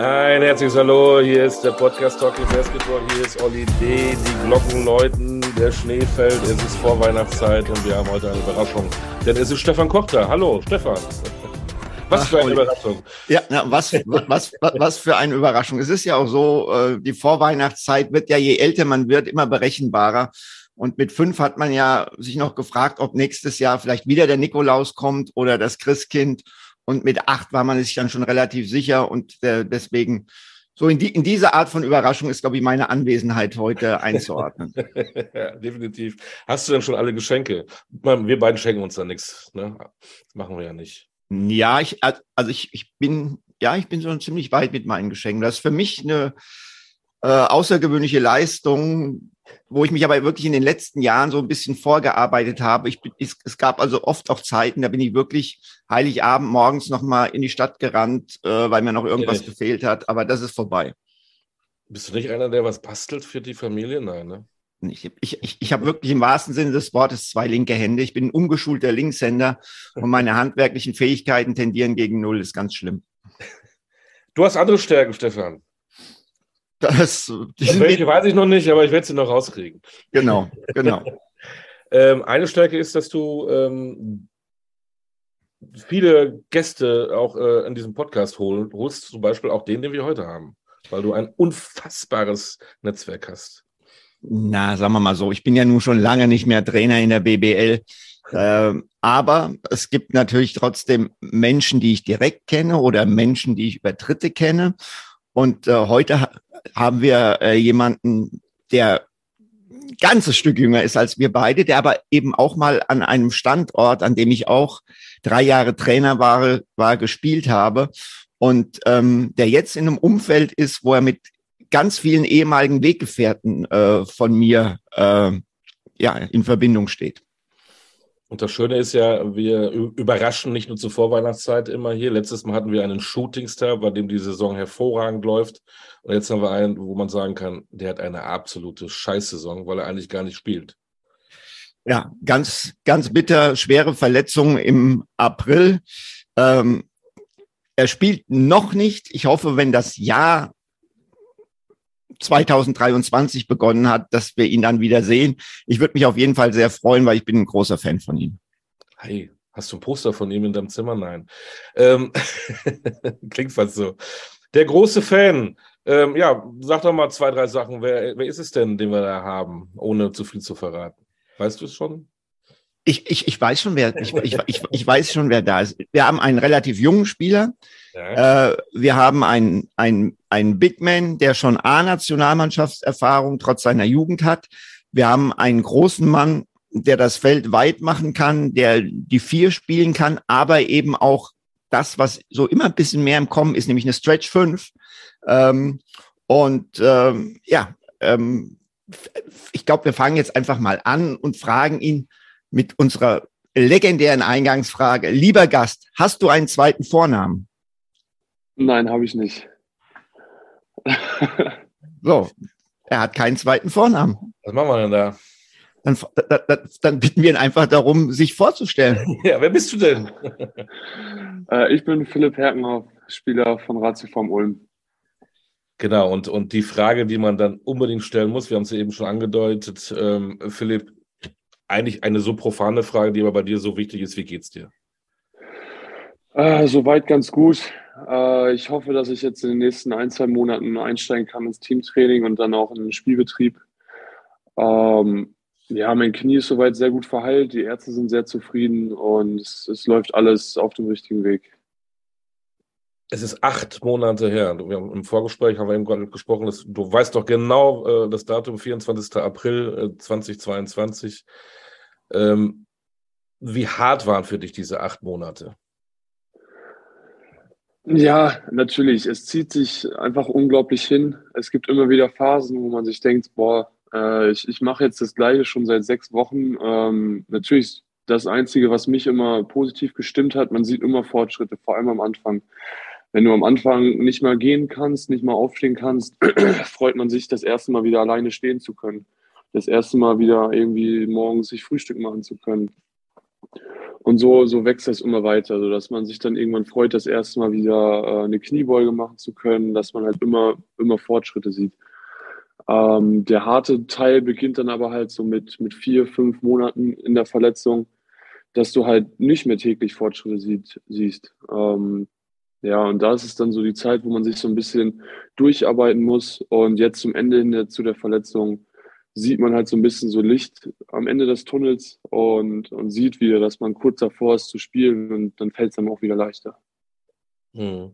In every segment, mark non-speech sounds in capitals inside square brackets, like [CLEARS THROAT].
Ein herzliches Hallo, hier ist der Podcast Talking Basketball, hier ist Olli D., die Glocken läuten, der Schnee fällt, es ist Vorweihnachtszeit und wir haben heute eine Überraschung. Denn es ist Stefan Koch da. Hallo, Stefan. Was für eine Überraschung. Ja, na, was, was, was, was für eine Überraschung. Es ist ja auch so, äh, die Vorweihnachtszeit wird ja, je älter man wird, immer berechenbarer. Und mit fünf hat man ja sich noch gefragt, ob nächstes Jahr vielleicht wieder der Nikolaus kommt oder das Christkind. Und mit acht war man sich dann schon relativ sicher und äh, deswegen so in, die, in diese Art von Überraschung ist, glaube ich, meine Anwesenheit heute einzuordnen. [LAUGHS] ja, definitiv. Hast du denn schon alle Geschenke? Wir beiden schenken uns da nichts. Ne? Machen wir ja nicht. Ja, ich, also ich, ich bin, ja, ich bin so ziemlich weit mit meinen Geschenken. Das ist für mich eine äh, außergewöhnliche Leistung, wo ich mich aber wirklich in den letzten Jahren so ein bisschen vorgearbeitet habe. Ich, es, es gab also oft auch Zeiten, da bin ich wirklich Heiligabend morgens nochmal in die Stadt gerannt, äh, weil mir noch irgendwas ja, gefehlt hat. Aber das ist vorbei. Bist du nicht einer, der was bastelt für die Familie? Nein, ne? Ich, ich, ich, ich habe wirklich im wahrsten Sinne des Wortes zwei linke Hände. Ich bin ein ungeschulter Linkshänder und meine handwerklichen Fähigkeiten tendieren gegen Null. Das ist ganz schlimm. Du hast andere Stärken, Stefan. Das, welche weiß ich noch nicht, aber ich werde sie noch rauskriegen. Genau, genau. [LAUGHS] ähm, eine Stärke ist, dass du ähm, viele Gäste auch äh, in diesem Podcast hol, holst, zum Beispiel auch den, den wir heute haben, weil du ein unfassbares Netzwerk hast. Na, sagen wir mal so, ich bin ja nun schon lange nicht mehr Trainer in der BBL. Äh, aber es gibt natürlich trotzdem Menschen, die ich direkt kenne oder Menschen, die ich über Dritte kenne. Und äh, heute ha haben wir äh, jemanden, der ein ganzes Stück jünger ist als wir beide, der aber eben auch mal an einem Standort, an dem ich auch drei Jahre Trainer war, war gespielt habe und ähm, der jetzt in einem Umfeld ist, wo er mit ganz vielen ehemaligen Weggefährten äh, von mir äh, ja in Verbindung steht. Und das Schöne ist ja, wir überraschen nicht nur zur Vorweihnachtszeit immer hier. Letztes Mal hatten wir einen Shootingstar, bei dem die Saison hervorragend läuft. Und jetzt haben wir einen, wo man sagen kann, der hat eine absolute Scheißsaison, weil er eigentlich gar nicht spielt. Ja, ganz, ganz bitter, schwere Verletzung im April. Ähm, er spielt noch nicht. Ich hoffe, wenn das Jahr 2023 begonnen hat, dass wir ihn dann wieder sehen. Ich würde mich auf jeden Fall sehr freuen, weil ich bin ein großer Fan von ihm. Hey, hast du ein Poster von ihm in deinem Zimmer? Nein. Ähm, [LAUGHS] klingt fast so. Der große Fan. Ähm, ja, sag doch mal zwei, drei Sachen. Wer, wer ist es denn, den wir da haben, ohne zu viel zu verraten? Weißt du es schon? Ich, ich, ich weiß schon, wer ich, ich, ich, ich weiß schon, wer da ist. Wir haben einen relativ jungen Spieler. Ja. Äh, wir haben einen, einen, einen Big Man, der schon A-Nationalmannschaftserfahrung trotz seiner Jugend hat. Wir haben einen großen Mann, der das Feld weit machen kann, der die vier spielen kann, aber eben auch das, was so immer ein bisschen mehr im Kommen ist, nämlich eine Stretch 5. Ähm, und ähm, ja, ähm, ich glaube, wir fangen jetzt einfach mal an und fragen ihn mit unserer legendären Eingangsfrage. Lieber Gast, hast du einen zweiten Vornamen? Nein, habe ich nicht. [LAUGHS] so, er hat keinen zweiten Vornamen. Was machen wir denn da? Dann, da, dann bitten wir ihn einfach darum, sich vorzustellen. [LAUGHS] Ja, wer bist du denn? [LAUGHS] Äh, ich bin Philipp Herkenhoff, Spieler von Ratioform Ulm. Genau, und, und die Frage, die man dann unbedingt stellen muss, wir haben es ja eben schon angedeutet, ähm, Philipp, eigentlich eine so profane Frage, die aber bei dir so wichtig ist, wie geht's dir? Äh, soweit ganz gut. Äh, ich hoffe, dass ich jetzt in den nächsten ein, zwei Monaten einsteigen kann ins Teamtraining und dann auch in den Spielbetrieb. Ähm, ja, mein Knie ist soweit sehr gut verheilt. Die Ärzte sind sehr zufrieden und es, es läuft alles auf dem richtigen Weg. Es ist acht Monate her. Wir haben Im Vorgespräch haben wir eben gerade gesprochen, dass, du weißt doch genau äh, das Datum, 24. April äh, 2022. Ähm, wie hart waren für dich diese acht Monate? Ja, natürlich. Es zieht sich einfach unglaublich hin. Es gibt immer wieder Phasen, wo man sich denkt, boah, äh, ich, ich mache jetzt das Gleiche schon seit sechs Wochen. Ähm, natürlich das Einzige, was mich immer positiv gestimmt hat, man sieht immer Fortschritte, vor allem am Anfang. Wenn du am Anfang nicht mal gehen kannst, nicht mal aufstehen kannst, [CLEARS THROAT] freut man sich, das erste Mal wieder alleine stehen zu können. Das erste Mal wieder irgendwie morgens sich Frühstück machen zu können. Und so, so wächst das immer weiter, so dass man sich dann irgendwann freut, das erste Mal wieder äh, eine Kniebeuge machen zu können, dass man halt immer, immer Fortschritte sieht. Ähm, der harte Teil beginnt dann aber halt so mit, mit vier, fünf Monaten in der Verletzung, dass du halt nicht mehr täglich Fortschritte sieht, siehst. Ähm, ja, und da ist es dann so die Zeit, wo man sich so ein bisschen durcharbeiten muss. Und jetzt zum Ende hin zu der Verletzung sieht man halt so ein bisschen so Licht am Ende des Tunnels und, und sieht wieder, dass man kurz davor ist zu spielen und dann fällt es einem auch wieder leichter. Hm.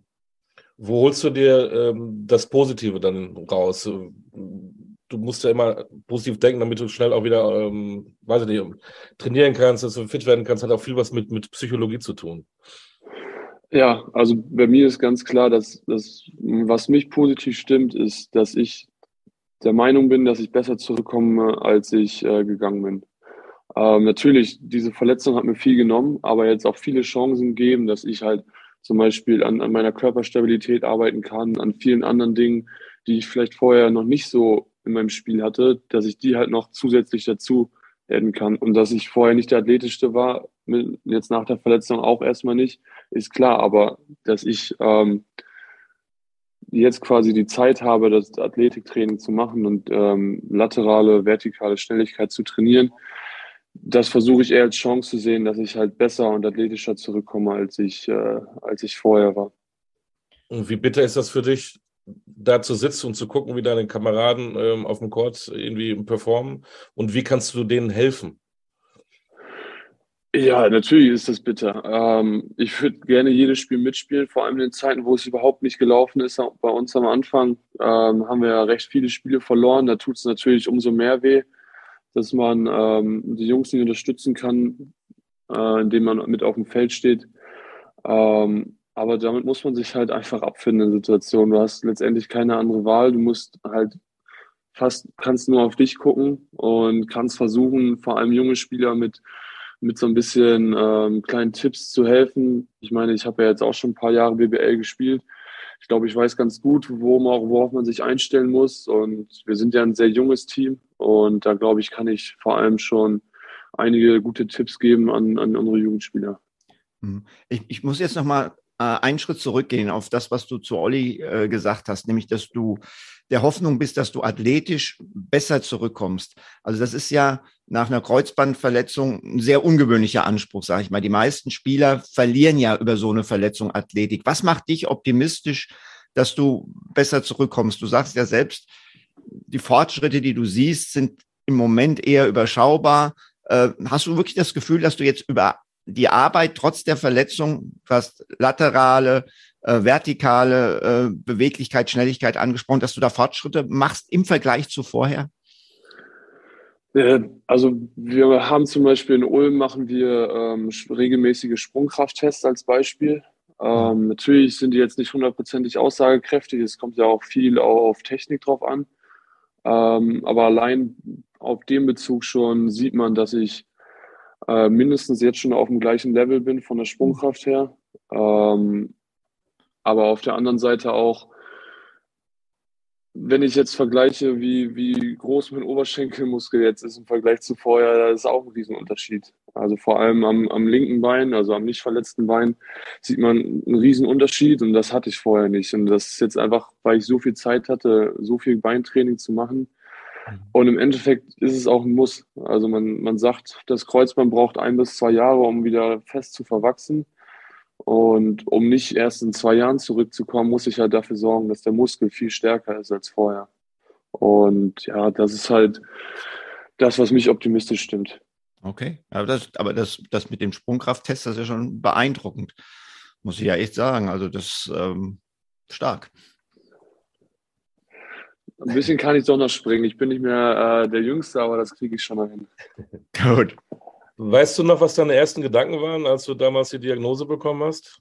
Wo holst du dir ähm, das Positive dann raus? Du musst ja immer positiv denken, damit du schnell auch wieder, ähm, weiß ich nicht, trainieren kannst, dass du fit werden kannst, hat auch viel was mit, mit Psychologie zu tun. Ja, also bei mir ist ganz klar, dass, dass was mich positiv stimmt, ist, dass ich der Meinung bin, dass ich besser zurückkomme, als ich äh, gegangen bin. Ähm, natürlich, diese Verletzung hat mir viel genommen, aber jetzt auch viele Chancen gegeben, dass ich halt zum Beispiel an, an meiner Körperstabilität arbeiten kann, an vielen anderen Dingen, die ich vielleicht vorher noch nicht so in meinem Spiel hatte, dass ich die halt noch zusätzlich dazu adden kann. Und dass ich vorher nicht der athletischste war, jetzt nach der Verletzung auch erstmal nicht, ist klar. Aber dass ich ähm, jetzt quasi die Zeit habe, das Athletiktraining zu machen und ähm, laterale, vertikale Schnelligkeit zu trainieren, das versuche ich eher als Chance zu sehen, dass ich halt besser und athletischer zurückkomme, als ich, äh, als ich vorher war. Und wie bitter ist das für dich, da zu sitzen und zu gucken, wie deine Kameraden ähm, auf dem Court irgendwie performen? Und wie kannst du denen helfen? Ja, natürlich ist das bitter. Ähm, ich würde gerne jedes Spiel mitspielen, vor allem in den Zeiten, wo es überhaupt nicht gelaufen ist. Bei uns am Anfang ähm, haben wir ja recht viele Spiele verloren. Da tut es natürlich umso mehr weh, dass man ähm, die Jungs nicht unterstützen kann, äh, indem man mit auf dem Feld steht. Ähm, aber damit muss man sich halt einfach abfinden in Situationen. Du hast letztendlich keine andere Wahl. Du musst halt fast, kannst nur auf dich gucken und kannst versuchen, vor allem junge Spieler mit mit so ein bisschen ähm, kleinen Tipps zu helfen. Ich meine, ich habe ja jetzt auch schon ein paar Jahre BBL gespielt. Ich glaube, ich weiß ganz gut, worauf man sich einstellen muss. Und wir sind ja ein sehr junges Team. Und da glaube ich, kann ich vor allem schon einige gute Tipps geben an, an unsere Jugendspieler. Mhm. Ich, ich muss jetzt nochmal äh, einen Schritt zurückgehen auf das, was du zu Olli äh, gesagt hast, nämlich, dass du der Hoffnung bist, dass du athletisch besser zurückkommst. Also das ist ja nach einer Kreuzbandverletzung ein sehr ungewöhnlicher Anspruch, sage ich mal. Die meisten Spieler verlieren ja über so eine Verletzung Athletik. Was macht dich optimistisch, dass du besser zurückkommst? Du sagst ja selbst, die Fortschritte, die du siehst, sind im Moment eher überschaubar. Äh, hast du wirklich das Gefühl, dass du jetzt über die Arbeit trotz der Verletzung, was laterale, äh, vertikale äh, Beweglichkeit, Schnelligkeit angesprochen, dass du da Fortschritte machst im Vergleich zu vorher? Äh, also wir haben zum Beispiel in Ulm machen wir ähm, regelmäßige Sprungkrafttests als Beispiel. Ähm, natürlich sind die jetzt nicht hundertprozentig aussagekräftig. Es kommt ja auch viel auf Technik drauf an. Ähm, aber allein auf dem Bezug schon sieht man, dass ich äh, mindestens jetzt schon auf dem gleichen Level bin von der Sprungkraft her. Ähm, aber auf der anderen Seite auch, wenn ich jetzt vergleiche, wie, wie groß mein Oberschenkelmuskel jetzt ist im Vergleich zu vorher, da ist auch ein Riesenunterschied. Also vor allem am, am linken Bein, also am nicht verletzten Bein, sieht man einen Riesenunterschied und das hatte ich vorher nicht. Und das ist jetzt einfach, weil ich so viel Zeit hatte, so viel Beintraining zu machen. Und im Endeffekt ist es auch ein Muss. Also man, man sagt, das Kreuzband braucht ein bis zwei Jahre, um wieder fest zu verwachsen. Und um nicht erst in zwei Jahren zurückzukommen, muss ich halt dafür sorgen, dass der Muskel viel stärker ist als vorher. Und ja, das ist halt das, was mich optimistisch stimmt. Okay, aber das, aber das, das mit dem Sprungkrafttest, das ist ja schon beeindruckend, muss ich ja echt sagen. Also das ähm, stark. Ein bisschen kann ich doch noch springen. Ich bin nicht mehr äh, der Jüngste, aber das kriege ich schon noch hin. [LAUGHS] Gut. Weißt du noch, was deine ersten Gedanken waren, als du damals die Diagnose bekommen hast?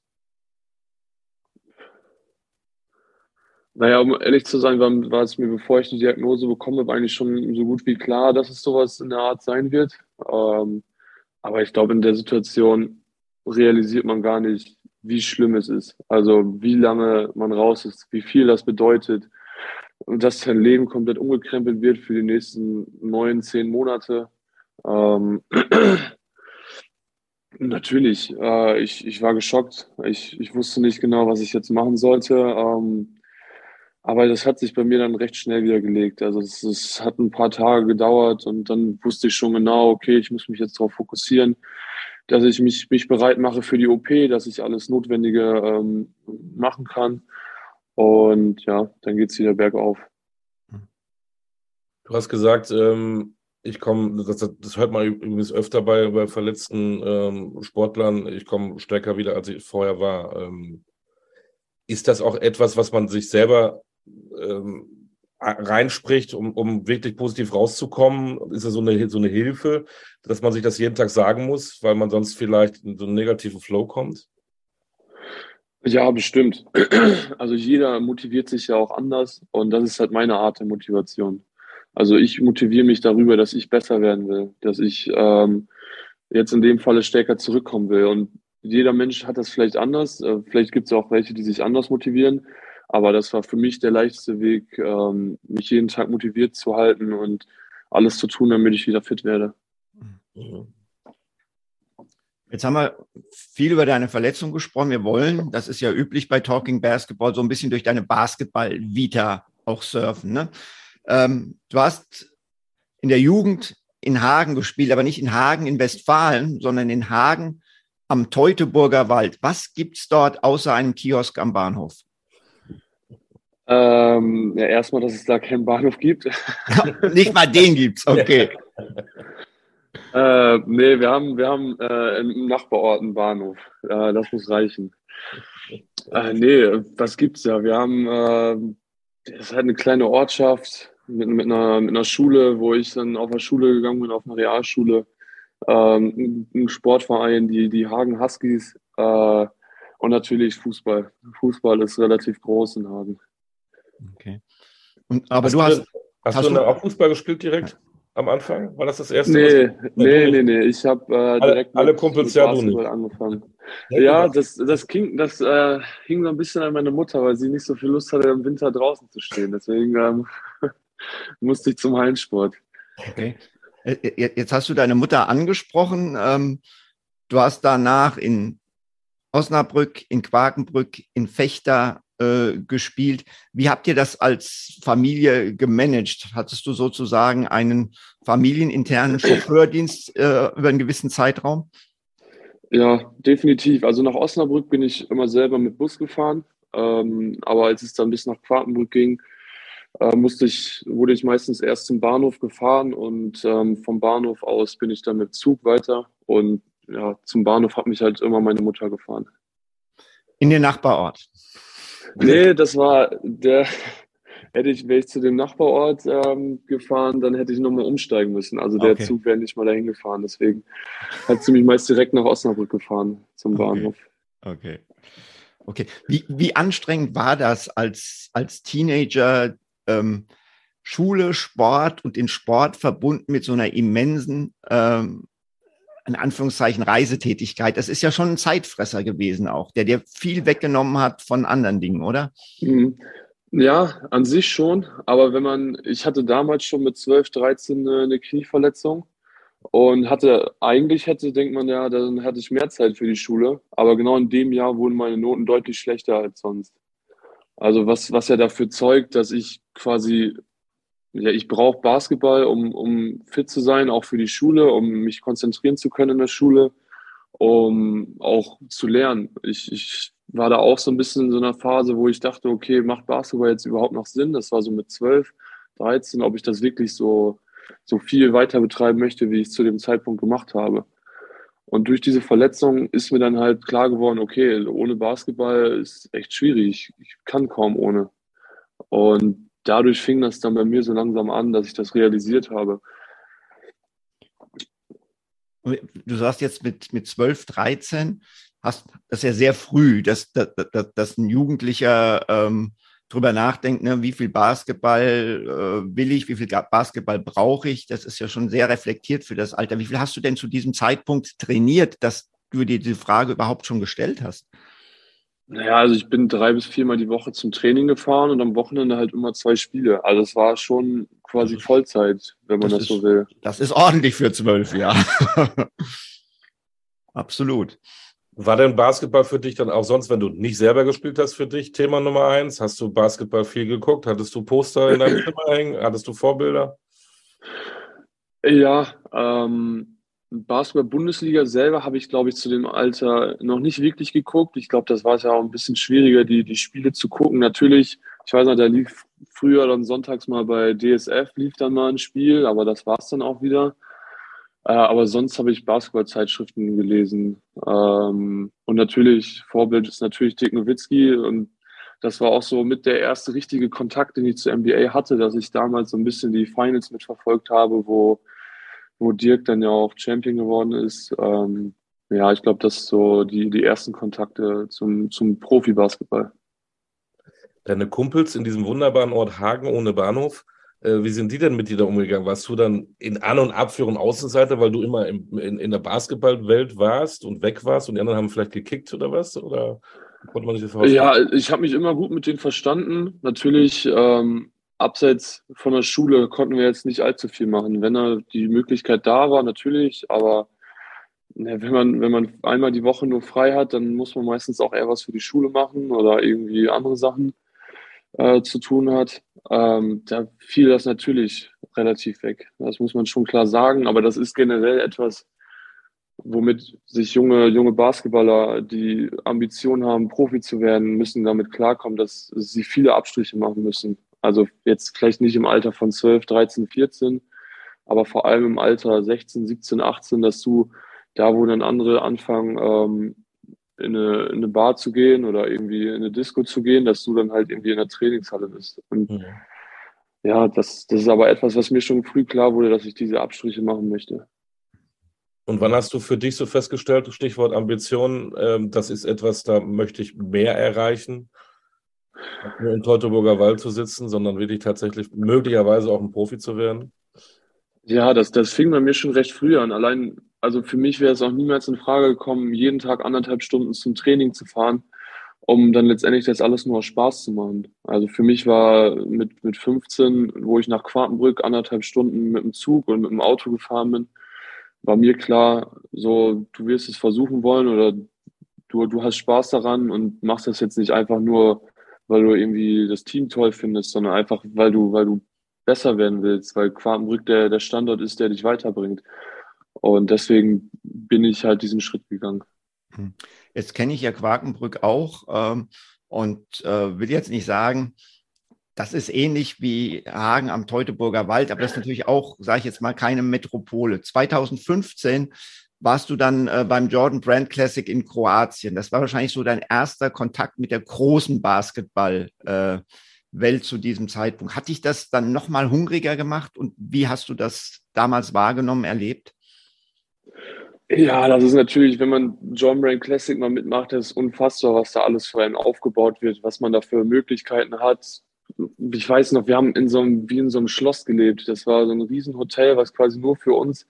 Naja, um ehrlich zu sein, war, war, es mir, bevor ich die Diagnose bekomme, eigentlich schon so gut wie klar, dass es sowas in der Art sein wird. Ähm, aber ich glaube, in der Situation realisiert man gar nicht, wie schlimm es ist. Also wie lange man raus ist, wie viel das bedeutet dass sein Leben komplett umgekrempelt wird für die nächsten neun, zehn Monate. Ähm, [CLEARS THROAT] Natürlich. Äh, ich, ich war geschockt. Ich, ich wusste nicht genau, was ich jetzt machen sollte. Ähm, aber das hat sich bei mir dann recht schnell wieder gelegt. Also es, es hat ein paar Tage gedauert und dann wusste ich schon genau, okay, ich muss mich jetzt darauf fokussieren, dass ich mich, mich bereit mache für die OP, dass ich alles Notwendige ähm, machen kann. Und ja, dann geht es wieder bergauf. Du hast gesagt, ähm, ich komme, das, das, hört man übrigens öfter bei, bei verletzten ähm, Sportlern, ich komme stärker wieder, als ich vorher war. Ähm, ist das auch etwas, was man sich selber ähm, reinspricht, um, um wirklich positiv rauszukommen? Ist das so eine, so eine Hilfe, dass man sich das jeden Tag sagen muss, weil man sonst vielleicht in so einen negativen Flow kommt? Ja, bestimmt. [CLEARS THROAT] Also jeder motiviert sich ja auch anders und das ist halt meine Art der Motivation. Also ich motiviere mich darüber, dass ich besser werden will, dass ich ähm, jetzt in dem Falle stärker zurückkommen will. Und jeder Mensch hat das vielleicht anders. Äh, vielleicht gibt es auch welche, die sich anders motivieren. Aber das war für mich der leichteste Weg, ähm, mich jeden Tag motiviert zu halten und alles zu tun, damit ich wieder fit werde. Mhm. Jetzt haben wir viel über deine Verletzung gesprochen. Wir wollen, das ist ja üblich bei Talking Basketball, so ein bisschen durch deine Basketball-Vita auch surfen. Ne? Ähm, du hast in der Jugend in Hagen gespielt, aber nicht in Hagen in Westfalen, sondern in Hagen am Teutoburger Wald. Was gibt's dort außer einem Kiosk am Bahnhof? Ähm, ja, erstmal, dass es da keinen Bahnhof gibt. nicht mal den gibt's, okay. [LAUGHS] Äh, nee, wir haben, wir haben äh, im Nachbarort einen Bahnhof. Äh, das muss reichen. Äh, nee, was gibt's da? Wir haben, äh, das ist halt eine kleine Ortschaft mit, mit, einer, mit einer Schule, wo ich dann auf der Schule gegangen bin, auf einer Realschule. Ähm, ein Sportverein, die, die Hagen Huskies äh, und natürlich Fußball. Fußball ist relativ groß in Hagen. Okay. Und, aber hast du hast. Hast, hast du, du auch Fußball gespielt direkt? Am Anfang? War das das erste? Nee, nee, nee, nee. Ich habe äh, direkt alle, alle Kumpels ja du nicht. angefangen. Ja, ja das, das, ging, das äh, hing so ein bisschen an meine Mutter, weil sie nicht so viel Lust hatte, im Winter draußen zu stehen. Deswegen ähm, [LAUGHS] musste ich zum Hallensport. Okay. Äh, äh, jetzt hast du deine Mutter angesprochen. Ähm, du hast danach in Osnabrück, in Quakenbrück, in Fechter äh, gespielt. Wie habt ihr das als Familie gemanagt? Hattest du sozusagen einen familieninternen Chauffeurdienst äh, über einen gewissen Zeitraum? Ja, definitiv. Also nach Osnabrück bin ich immer selber mit Bus gefahren. Ähm, aber als es dann bis nach Quakenbrück ging, äh, musste ich, wurde ich meistens erst zum Bahnhof gefahren und ähm, vom Bahnhof aus bin ich dann mit Zug weiter. Und ja, zum Bahnhof hat mich halt immer meine Mutter gefahren. In den Nachbarort? Nee, [LAUGHS] das war der. Hätte ich, wäre ich zu dem Nachbarort ähm, gefahren, dann hätte ich nochmal umsteigen müssen. Also der okay. Zug wäre nicht mal dahin gefahren. Deswegen hat sie mich meist direkt nach Osnabrück gefahren zum Bahnhof. Okay. Okay. Wie, wie anstrengend war das als, als Teenager, ähm, Schule, Sport und den Sport verbunden mit so einer immensen ähm, in Anführungszeichen Reisetätigkeit, das ist ja schon ein Zeitfresser gewesen auch, der dir viel weggenommen hat von anderen Dingen, oder? Mhm. Ja, an sich schon. Aber wenn man, ich hatte damals schon mit 12, 13 eine Knieverletzung und hatte, eigentlich hätte, denkt man ja, dann hatte ich mehr Zeit für die Schule. Aber genau in dem Jahr wurden meine Noten deutlich schlechter als sonst. Also was, was ja dafür zeugt, dass ich quasi ja, ich brauche Basketball, um, um fit zu sein, auch für die Schule, um mich konzentrieren zu können in der Schule, um auch zu lernen. Ich, ich war da auch so ein bisschen in so einer Phase, wo ich dachte, okay, macht Basketball jetzt überhaupt noch Sinn? Das war so mit 12, 13, ob ich das wirklich so, so viel weiter betreiben möchte, wie ich es zu dem Zeitpunkt gemacht habe. Und durch diese Verletzung ist mir dann halt klar geworden, okay, ohne Basketball ist echt schwierig. Ich kann kaum ohne. Und dadurch fing das dann bei mir so langsam an, dass ich das realisiert habe. Du sagst jetzt mit, mit 12, 13, hast das ja sehr früh, dass, dass, dass ein Jugendlicher ähm, drüber nachdenkt, ne, wie viel Basketball äh, will ich, wie viel Basketball brauche ich. Das ist ja schon sehr reflektiert für das Alter. Wie viel hast du denn zu diesem Zeitpunkt trainiert, dass du dir diese Frage überhaupt schon gestellt hast? Naja, also ich bin drei bis viermal die Woche zum Training gefahren und am Wochenende halt immer zwei Spiele. Also es war schon quasi Vollzeit, wenn man das, das ist, so will. Das ist ordentlich für zwölf, ja. [LAUGHS] absolut. War denn Basketball für dich dann auch sonst, wenn du nicht selber gespielt hast, für dich Thema Nummer eins? Hast du Basketball viel geguckt? Hattest du Poster in deinem [LAUGHS] Zimmer hängen? Hattest du Vorbilder? Ja, ähm, Basketball-Bundesliga selber habe ich, glaube ich, zu dem Alter noch nicht wirklich geguckt. Ich glaube, das war es ja auch ein bisschen schwieriger, die, die Spiele zu gucken. Natürlich, ich weiß noch, da lief früher dann sonntags mal bei DSF, lief dann mal ein Spiel, aber das war es dann auch wieder. Äh, aber sonst habe ich Basketball-Zeitschriften gelesen. Ähm, und natürlich, Vorbild ist natürlich Dick Nowitzki. Und das war auch so mit der erste richtige Kontakt, den ich zur NBA hatte, dass ich damals so ein bisschen die Finals mitverfolgt habe, wo, wo Dirk dann ja auch Champion geworden ist. Ähm, ja, ich glaube, das sind so die, die ersten Kontakte zum, zum Profi-Basketball. Deine Kumpels in diesem wunderbaren Ort Hagen ohne Bahnhof, äh, wie sind die denn mit dir da umgegangen? Warst du dann in An- und Abführung Außenseiter, weil du immer im, in, in der Basketballwelt warst und weg warst und die anderen haben vielleicht gekickt oder was? Oder konnte man sich das vorstellen? Ja, ich habe mich immer gut mit denen verstanden. Natürlich, ähm, abseits von der Schule konnten wir jetzt nicht allzu viel machen. Wenn da die Möglichkeit da war, natürlich, aber ne, wenn man, wenn man einmal die Woche nur frei hat, dann muss man meistens auch eher was für die Schule machen oder irgendwie andere Sachen äh, zu tun hat, ähm, da fiel das natürlich relativ weg. Das muss man schon klar sagen, aber das ist generell etwas, womit sich junge, junge Basketballer, die Ambitionen haben, Profi zu werden, müssen damit klarkommen, dass sie viele Abstriche machen müssen. Also jetzt vielleicht nicht im Alter von 12, 13, 14, aber vor allem im Alter 16, 17, 18, dass du da, wo dann andere anfangen, ähm, in eine, in eine Bar zu gehen oder irgendwie in eine Disco zu gehen, dass du dann halt irgendwie in der Trainingshalle bist. Und mhm. ja, das, das ist aber etwas, was mir schon früh klar wurde, dass ich diese Abstriche machen möchte. Und wann hast du für dich so festgestellt, Stichwort Ambition, ähm, das ist etwas, da möchte ich mehr erreichen, nur in Teutoburger Wald zu sitzen, sondern wirklich tatsächlich möglicherweise auch ein Profi zu werden? Ja, das, das fing bei mir schon recht früh an. Allein also für mich wäre es auch niemals in Frage gekommen, jeden Tag anderthalb Stunden zum Training zu fahren, um dann letztendlich das alles nur aus Spaß zu machen. Also für mich war mit, mit 15, wo ich nach Quartenbrück anderthalb Stunden mit dem Zug und mit dem Auto gefahren bin, war mir klar, so, du wirst es versuchen wollen oder du, du hast Spaß daran und machst das jetzt nicht einfach nur, weil du irgendwie das Team toll findest, sondern einfach, weil du, weil du besser werden willst, weil Quartenbrück der, der Standort ist, der dich weiterbringt. Und deswegen bin ich halt diesen Schritt gegangen. Hm. Jetzt kenne ich ja Quakenbrück auch ähm, und äh, will jetzt nicht sagen, das ist ähnlich wie Hagen am Teutoburger Wald, aber das ist natürlich auch, sage ich jetzt mal, keine Metropole. 2015 warst du dann äh, beim Jordan Brand Classic in Kroatien. Das war wahrscheinlich so dein erster Kontakt mit der großen Basketballwelt äh, zu diesem Zeitpunkt. Hat dich das dann nochmal hungriger gemacht und wie hast du das damals wahrgenommen, erlebt? Ja, das ist natürlich, wenn man John Brain Classic mal mitmacht, das ist unfassbar, was da alles für einen aufgebaut wird, was man da für Möglichkeiten hat. Ich weiß noch, wir haben in so einem, wie in so einem Schloss gelebt. Das war so ein Riesenhotel, was quasi nur für uns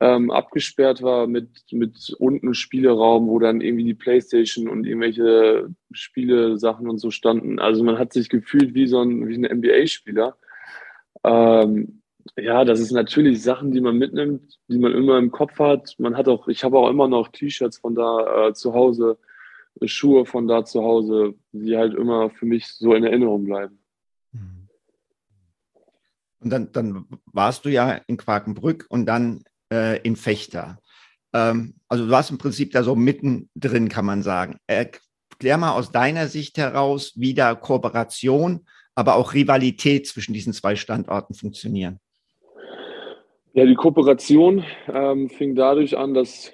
ähm, abgesperrt war mit, mit unten Spieleraum, wo dann irgendwie die Playstation und irgendwelche Spiele-Sachen und so standen. Also man hat sich gefühlt wie so ein, wie ein NBA-Spieler. Ähm, ja, das ist natürlich Sachen, die man mitnimmt, die man immer im Kopf hat. Man hat auch, ich habe auch immer noch T-Shirts von da äh, zu Hause, Schuhe von da zu Hause, die halt immer für mich so in Erinnerung bleiben. Und dann, dann warst du ja in Quakenbrück und dann äh, in Fechter. Ähm, also du warst im Prinzip da so mittendrin, kann man sagen. Erklär mal aus deiner Sicht heraus, wie da Kooperation, aber auch Rivalität zwischen diesen zwei Standorten funktionieren. Ja, die Kooperation ähm, fing dadurch an, dass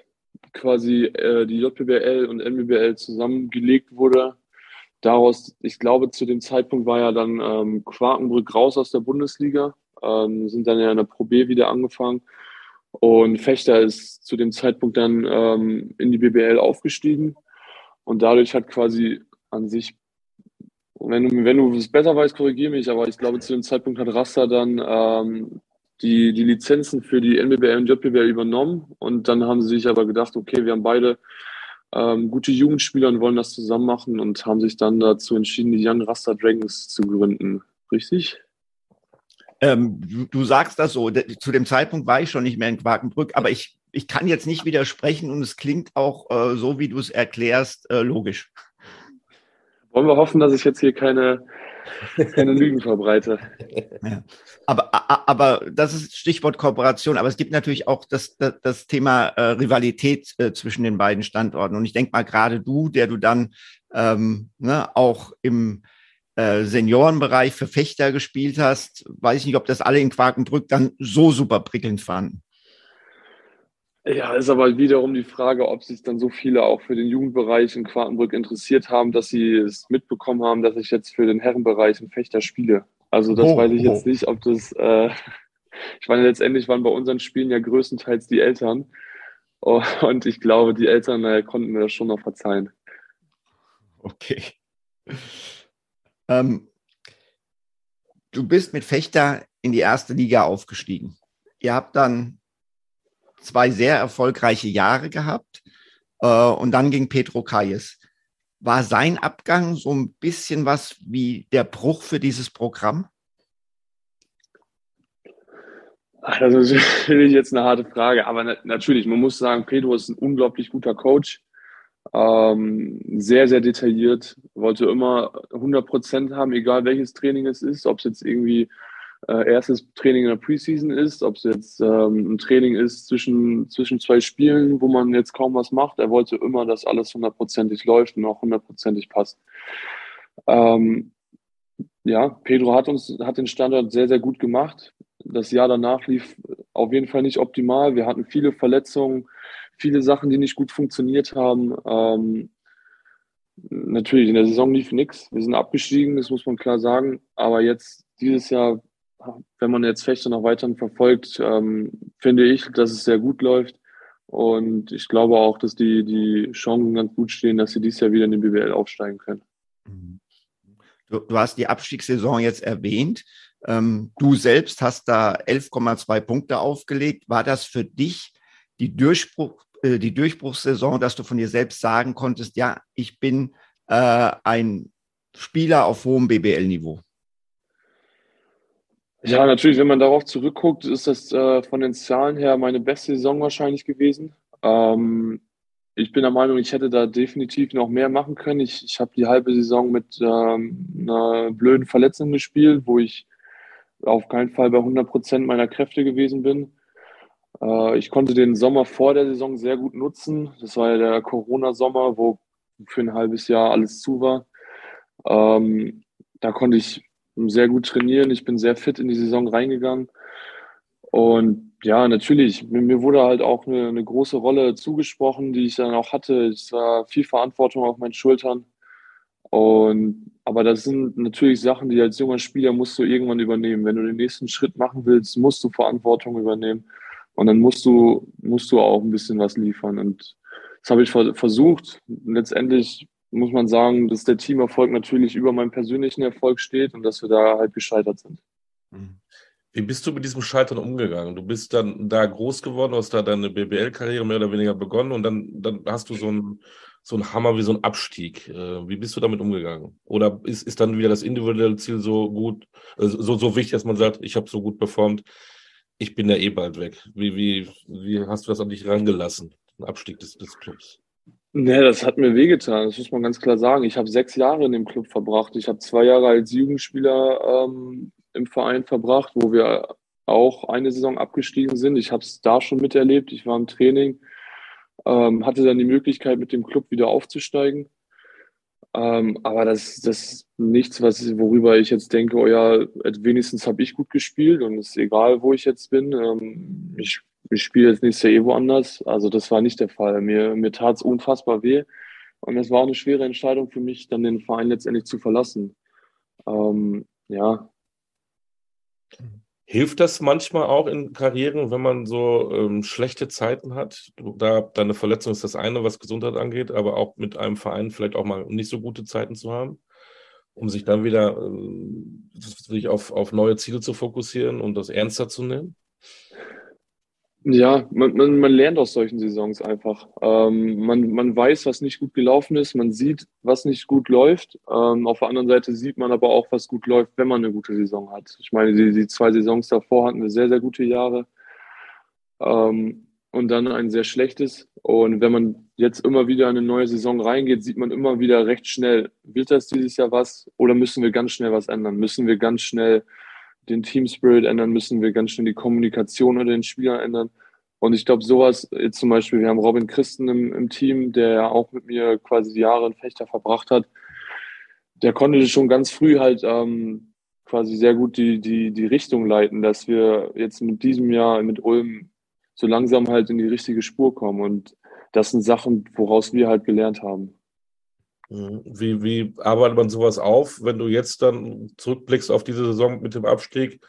quasi äh, die JPBL und NBBL zusammengelegt wurde. Daraus, ich glaube, zu dem Zeitpunkt war ja dann ähm, Quakenbrück raus aus der Bundesliga, ähm, sind dann ja in der Pro B wieder angefangen. Und Fechter ist zu dem Zeitpunkt dann ähm, in die BBL aufgestiegen. Und dadurch hat quasi an sich, wenn du, wenn du es besser weißt, korrigiere mich, aber ich glaube, zu dem Zeitpunkt hat Rasta dann ähm, die, die Lizenzen für die NBBL und JBL übernommen und dann haben sie sich aber gedacht, okay, wir haben beide ähm, gute Jugendspieler und wollen das zusammen machen und haben sich dann dazu entschieden, die Young Rasta Dragons zu gründen. Richtig? Ähm, du, du, sagst das so. Zu dem Zeitpunkt war ich schon nicht mehr in Quakenbrück, aber ich ich kann jetzt nicht widersprechen und es klingt auch äh, so, wie du es erklärst, äh, logisch. Wollen wir hoffen, dass ich jetzt hier keine, keine Lügen verbreite. [LAUGHS] Ja. Aber, aber das ist Stichwort Kooperation. Aber es gibt natürlich auch das, das, das Thema äh, Rivalität äh, zwischen den beiden Standorten. Und ich denke mal, gerade du, der du dann ähm, ne, auch im äh, Seniorenbereich für Fechter gespielt hast, weiß ich nicht, ob das alle in Quakenbrück dann so super prickelnd fanden. Ja, ist aber wiederum die Frage, ob sich dann so viele auch für den Jugendbereich in Quartenbrück interessiert haben, dass sie es mitbekommen haben, dass ich jetzt für den Herrenbereich in Fechter spiele. Also das oh, weiß ich oh. jetzt nicht, ob das, äh, [LAUGHS] ich meine, letztendlich waren bei unseren Spielen ja größtenteils die Eltern. Und ich glaube, die Eltern äh, konnten mir das schon noch verzeihen. Okay. Ähm, du bist mit Fechter in die erste Liga aufgestiegen. Ihr habt dann zwei sehr erfolgreiche Jahre gehabt. Äh, und dann ging Petro Kayes. War sein Abgang so ein bisschen was wie der Bruch für dieses Programm? Das ist [LAUGHS] natürlich jetzt eine harte Frage, aber natürlich, man muss sagen, Pedro ist ein unglaublich guter Coach. Ähm, sehr, sehr detailliert, wollte immer 100 Prozent haben, egal welches Training es ist, ob es jetzt irgendwie äh, erstes Training in der Preseason ist, ob es jetzt ähm, ein Training ist zwischen, zwischen zwei Spielen, wo man jetzt kaum was macht. Er wollte immer, dass alles hundertprozentig läuft und auch hundertprozentig passt. Ähm, ja, Pedro hat uns, hat den Standort sehr, sehr gut gemacht. Das Jahr danach lief auf jeden Fall nicht optimal. Wir hatten viele Verletzungen, viele Sachen, die nicht gut funktioniert haben. Ähm, natürlich, in der Saison lief nichts. Wir sind abgestiegen, das muss man klar sagen. Aber jetzt, dieses Jahr, wenn man jetzt Fechter noch weiterhin verfolgt, ähm, finde ich, dass es sehr gut läuft. Und ich glaube auch, dass die, die Chancen ganz gut stehen, dass sie dieses Jahr wieder in den BWL aufsteigen können. Du, du hast die Abstiegssaison jetzt erwähnt. Ähm, du selbst hast da 11,2 Punkte aufgelegt. War das für dich die, Durchbruch, äh, die Durchbruchssaison, dass du von dir selbst sagen konntest, ja, ich bin äh, ein Spieler auf hohem BBL-Niveau? Ja, natürlich, wenn man darauf zurückguckt, ist das äh, von den Zahlen her meine beste Saison wahrscheinlich gewesen. Ähm, ich bin der Meinung, ich hätte da definitiv noch mehr machen können. Ich, ich habe die halbe Saison mit ähm, einer blöden Verletzung gespielt, wo ich auf keinen Fall bei 100 Prozent meiner Kräfte gewesen bin. Äh, ich konnte den Sommer vor der Saison sehr gut nutzen. Das war ja der Corona-Sommer, wo für ein halbes Jahr alles zu war. Ähm, da konnte ich sehr gut trainieren. Ich bin sehr fit in die Saison reingegangen. Und ja, natürlich, mir, wurde halt auch eine, eine, große Rolle zugesprochen, die ich dann auch hatte. Es war viel Verantwortung auf meinen Schultern. Und, aber das sind natürlich Sachen, die als junger Spieler musst du irgendwann übernehmen. Wenn du den nächsten Schritt machen willst, musst du Verantwortung übernehmen. Und dann musst du, musst du auch ein bisschen was liefern. Und das habe ich versucht. Letztendlich muss man sagen, dass der Teamerfolg natürlich über meinem persönlichen Erfolg steht und dass wir da halt gescheitert sind. Mhm. Wie bist du mit diesem Scheitern umgegangen? Du bist dann da groß geworden, hast da deine BBL-Karriere mehr oder weniger begonnen und dann, dann hast du so einen so ein Hammer wie so ein Abstieg. Äh, wie bist du damit umgegangen? Oder ist, ist dann wieder das individuelle Ziel so gut, äh, so, so wichtig, dass man sagt, ich habe so gut performt, ich bin ja eh bald weg? Wie, wie, wie hast du das an dich rangelassen, den Abstieg des, des Clubs? Nee, das hat mir wehgetan, das muss man ganz klar sagen. Ich habe sechs Jahre in dem Club verbracht. Ich habe zwei Jahre als Jugendspieler ähm, im Verein verbracht, wo wir auch eine Saison abgestiegen sind. Ich habe es da schon miterlebt. Ich war im Training, ähm, hatte dann die Möglichkeit, mit dem Club wieder aufzusteigen. Ähm, aber das, das ist nichts, was, worüber ich jetzt denke, oh ja, wenigstens habe ich gut gespielt und es ist egal, wo ich jetzt bin. Ähm, ich ich spiele jetzt nächstes Jahr eh woanders. Also das war nicht der Fall. Mir, mir tat es unfassbar weh. Und es war auch eine schwere Entscheidung für mich, dann den Verein letztendlich zu verlassen. Ähm, ja. Hilft das manchmal auch in Karrieren, wenn man so ähm, schlechte Zeiten hat? Da deine Verletzung ist das eine, was Gesundheit angeht, aber auch mit einem Verein vielleicht auch mal nicht so gute Zeiten zu haben, um sich dann wieder äh, sich auf, auf neue Ziele zu fokussieren und das ernster zu nehmen? Ja, man, man, man lernt aus solchen Saisons einfach. Ähm, man, man weiß, was nicht gut gelaufen ist, man sieht, was nicht gut läuft. Ähm, auf der anderen Seite sieht man aber auch, was gut läuft, wenn man eine gute Saison hat. Ich meine, die, die zwei Saisons davor hatten wir sehr, sehr gute Jahre. Ähm, und dann ein sehr schlechtes. Und wenn man jetzt immer wieder in eine neue Saison reingeht, sieht man immer wieder recht schnell, wird das dieses Jahr was oder müssen wir ganz schnell was ändern? Müssen wir ganz schnell den Team Spirit ändern? Müssen wir ganz schnell die Kommunikation unter den Spielern ändern? Und ich glaube, sowas, jetzt zum Beispiel, wir haben Robin Christen im, im Team, der ja auch mit mir quasi die Jahre in Fechter verbracht hat. Der konnte schon ganz früh halt ähm, quasi sehr gut die, die, die Richtung leiten, dass wir jetzt mit diesem Jahr mit Ulm so langsam halt in die richtige Spur kommen. Und das sind Sachen, woraus wir halt gelernt haben. Wie, wie arbeitet man sowas auf, wenn du jetzt dann zurückblickst auf diese Saison mit dem Abstieg?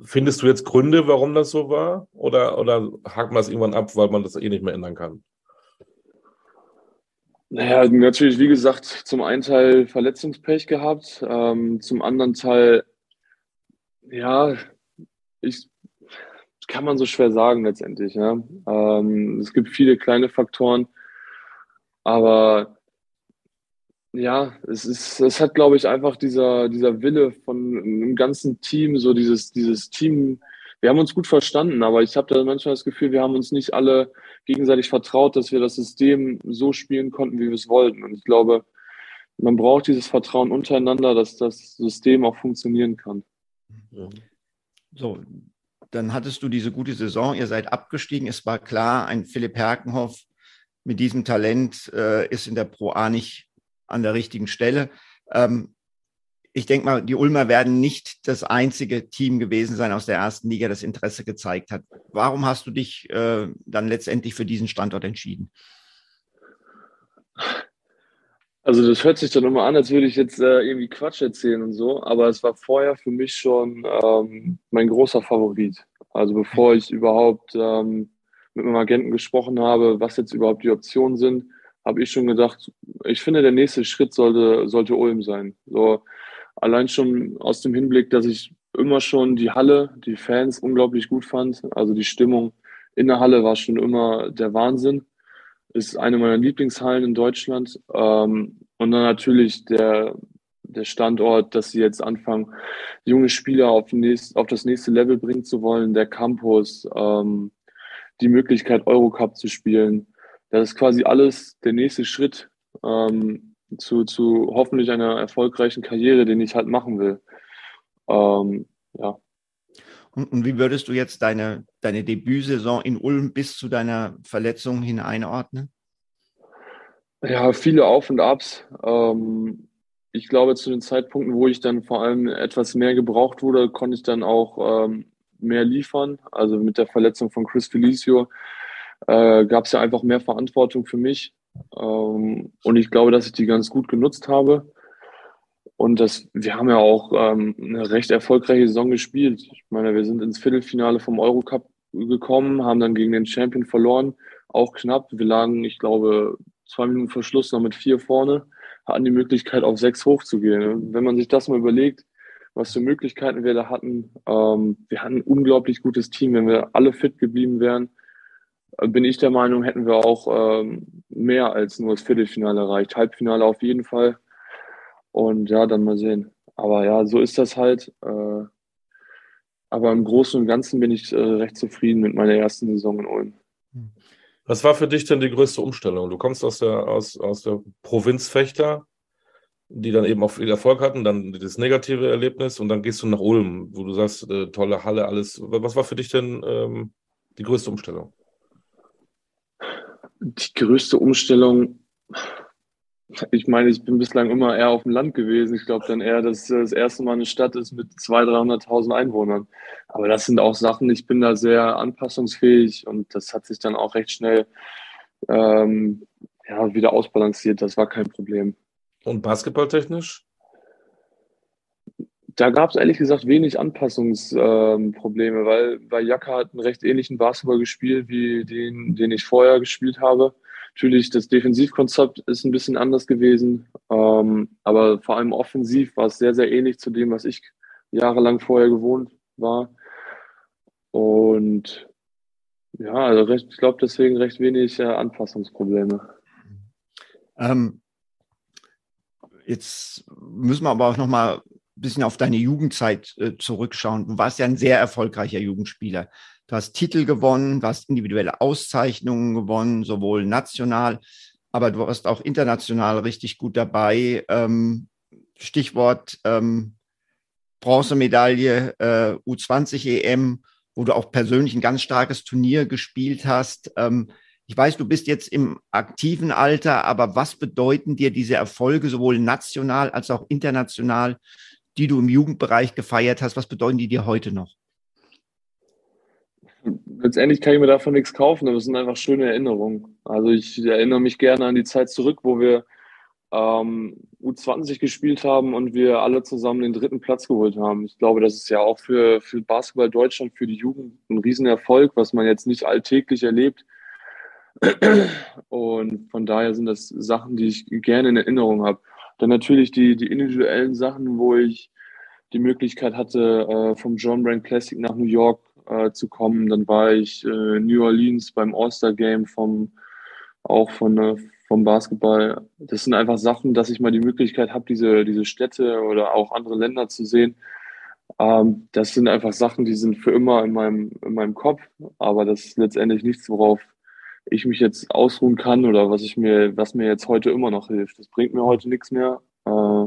Findest du jetzt Gründe, warum das so war? Oder, oder hakt man das irgendwann ab, weil man das eh nicht mehr ändern kann? Naja, natürlich, wie gesagt, zum einen Teil Verletzungspech gehabt, ähm, zum anderen Teil, ja, ich kann man so schwer sagen letztendlich. Ja? Ähm, es gibt viele kleine Faktoren, aber ja, es ist, es hat, glaube ich, einfach dieser, dieser Wille von einem ganzen Team, so dieses, dieses Team, wir haben uns gut verstanden, aber ich habe da manchmal das Gefühl, wir haben uns nicht alle gegenseitig vertraut, dass wir das System so spielen konnten, wie wir es wollten. Und ich glaube, man braucht dieses Vertrauen untereinander, dass das System auch funktionieren kann. So, dann hattest du diese gute Saison, ihr seid abgestiegen. Es war klar, ein Philipp Herkenhoff mit diesem Talent äh, ist in der Pro A nicht an der richtigen Stelle. Ähm, ich denke mal, die Ulmer werden nicht das einzige Team gewesen sein aus der ersten Liga, das Interesse gezeigt hat. Warum hast du dich äh, dann letztendlich für diesen Standort entschieden? Also das hört sich dann immer an, als würde ich jetzt äh, irgendwie Quatsch erzählen und so, aber es war vorher für mich schon ähm, mein großer Favorit. Also bevor ich überhaupt ähm, mit meinem Agenten gesprochen habe, was jetzt überhaupt die Optionen sind, habe ich schon gedacht, ich finde, der nächste Schritt sollte, sollte Ulm sein. So allein schon aus dem Hinblick, dass ich immer schon die Halle, die Fans unglaublich gut fand. Also die Stimmung in der Halle war schon immer der Wahnsinn ist eine meiner Lieblingshallen in Deutschland. Ähm, und dann natürlich der, der Standort, dass sie jetzt anfangen, junge Spieler auf, nächst, auf das nächste Level bringen zu wollen, der Campus, ähm, die Möglichkeit, Eurocup zu spielen. Das ist quasi alles der nächste Schritt ähm, zu, zu hoffentlich einer erfolgreichen Karriere, den ich halt machen will. Ähm, ja. Und, und, wie würdest du jetzt deine, deine Debütsaison in Ulm bis zu deiner Verletzung hin einordnen? Ja, viele Auf und Abs. Ähm, ich glaube, zu den Zeitpunkten, wo ich dann vor allem etwas mehr gebraucht wurde, konnte ich dann auch ähm, mehr liefern. Also mit der Verletzung von Chris Felicio äh, gab es ja einfach mehr Verantwortung für mich. Ähm, und ich glaube, dass ich die ganz gut genutzt habe. Und das, wir haben ja auch ähm, eine recht erfolgreiche Saison gespielt. Ich meine, wir sind ins Viertelfinale vom Eurocup gekommen, haben dann gegen den Champion verloren, auch knapp. Wir lagen, ich glaube, zwei Minuten vor Schluss noch mit vier vorne, hatten die Möglichkeit, auf sechs hochzugehen. Wenn man sich das mal überlegt, was für Möglichkeiten wir da hatten, ähm, wir hatten ein unglaublich gutes Team. Wenn wir alle fit geblieben wären, bin ich der Meinung, hätten wir auch ähm, mehr als nur das Viertelfinale erreicht. Halbfinale auf jeden Fall. Und ja, dann mal sehen. Aber ja, so ist das halt. Äh, aber im Großen und Ganzen bin ich äh, recht zufrieden mit meiner ersten Saison in Ulm. Was war für dich denn die größte Umstellung? Du kommst aus der, aus, aus der Provinz Fechter, die dann eben auch viel Erfolg hatten, dann das negative Erlebnis und dann gehst du nach Ulm, wo du sagst, äh, tolle Halle, alles. Was war für dich denn ähm, die größte Umstellung? Die größte Umstellung, ich meine, ich bin bislang immer eher auf dem Land gewesen. Ich glaube dann eher, dass das erste Mal eine Stadt ist mit 200.000, 300.000 Einwohnern. Aber das sind auch Sachen, ich bin da sehr anpassungsfähig und das hat sich dann auch recht schnell ähm, ja, wieder ausbalanciert. Das war kein Problem. Und basketballtechnisch? Da gab es ehrlich gesagt wenig Anpassungsprobleme, ähm, weil, weil Jacka hat einen recht ähnlichen Basketball gespielt wie den, den ich vorher gespielt habe. Natürlich, das Defensivkonzept ist ein bisschen anders gewesen, ähm, aber vor allem offensiv war es sehr, sehr ähnlich zu dem, was ich jahrelang vorher gewohnt war. Und ja, also recht, ich glaube deswegen recht wenig äh, Anpassungsprobleme. Ähm, jetzt müssen wir aber auch noch mal ein bisschen auf deine Jugendzeit äh, zurückschauen. Du warst ja ein sehr erfolgreicher Jugendspieler. Du hast Titel gewonnen, du hast individuelle Auszeichnungen gewonnen, sowohl national, aber du warst auch international richtig gut dabei. Ähm, Stichwort ähm, Bronzemedaille äh, U20 EM, wo du auch persönlich ein ganz starkes Turnier gespielt hast. Ähm, ich weiß, du bist jetzt im aktiven Alter, aber was bedeuten dir diese Erfolge sowohl national als auch international, die du im Jugendbereich gefeiert hast? Was bedeuten die dir heute noch? Letztendlich kann ich mir davon nichts kaufen, aber es sind einfach schöne Erinnerungen. Also ich erinnere mich gerne an die Zeit zurück, wo wir ähm, U20 gespielt haben und wir alle zusammen den dritten Platz geholt haben. Ich glaube, das ist ja auch für, für Basketball Deutschland, für die Jugend ein Riesenerfolg, was man jetzt nicht alltäglich erlebt. Und von daher sind das Sachen, die ich gerne in Erinnerung habe. Dann natürlich die, die individuellen Sachen, wo ich die Möglichkeit hatte, äh, vom John Brand Classic nach New York äh, zu kommen. Dann war ich äh, New Orleans beim All-Star Game vom, auch von, äh, vom Basketball. Das sind einfach Sachen, dass ich mal die Möglichkeit habe, diese, diese Städte oder auch andere Länder zu sehen. Ähm, das sind einfach Sachen, die sind für immer in meinem, in meinem Kopf, aber das ist letztendlich nichts, worauf ich mich jetzt ausruhen kann oder was ich mir, was mir jetzt heute immer noch hilft. Das bringt mir heute nichts mehr, äh,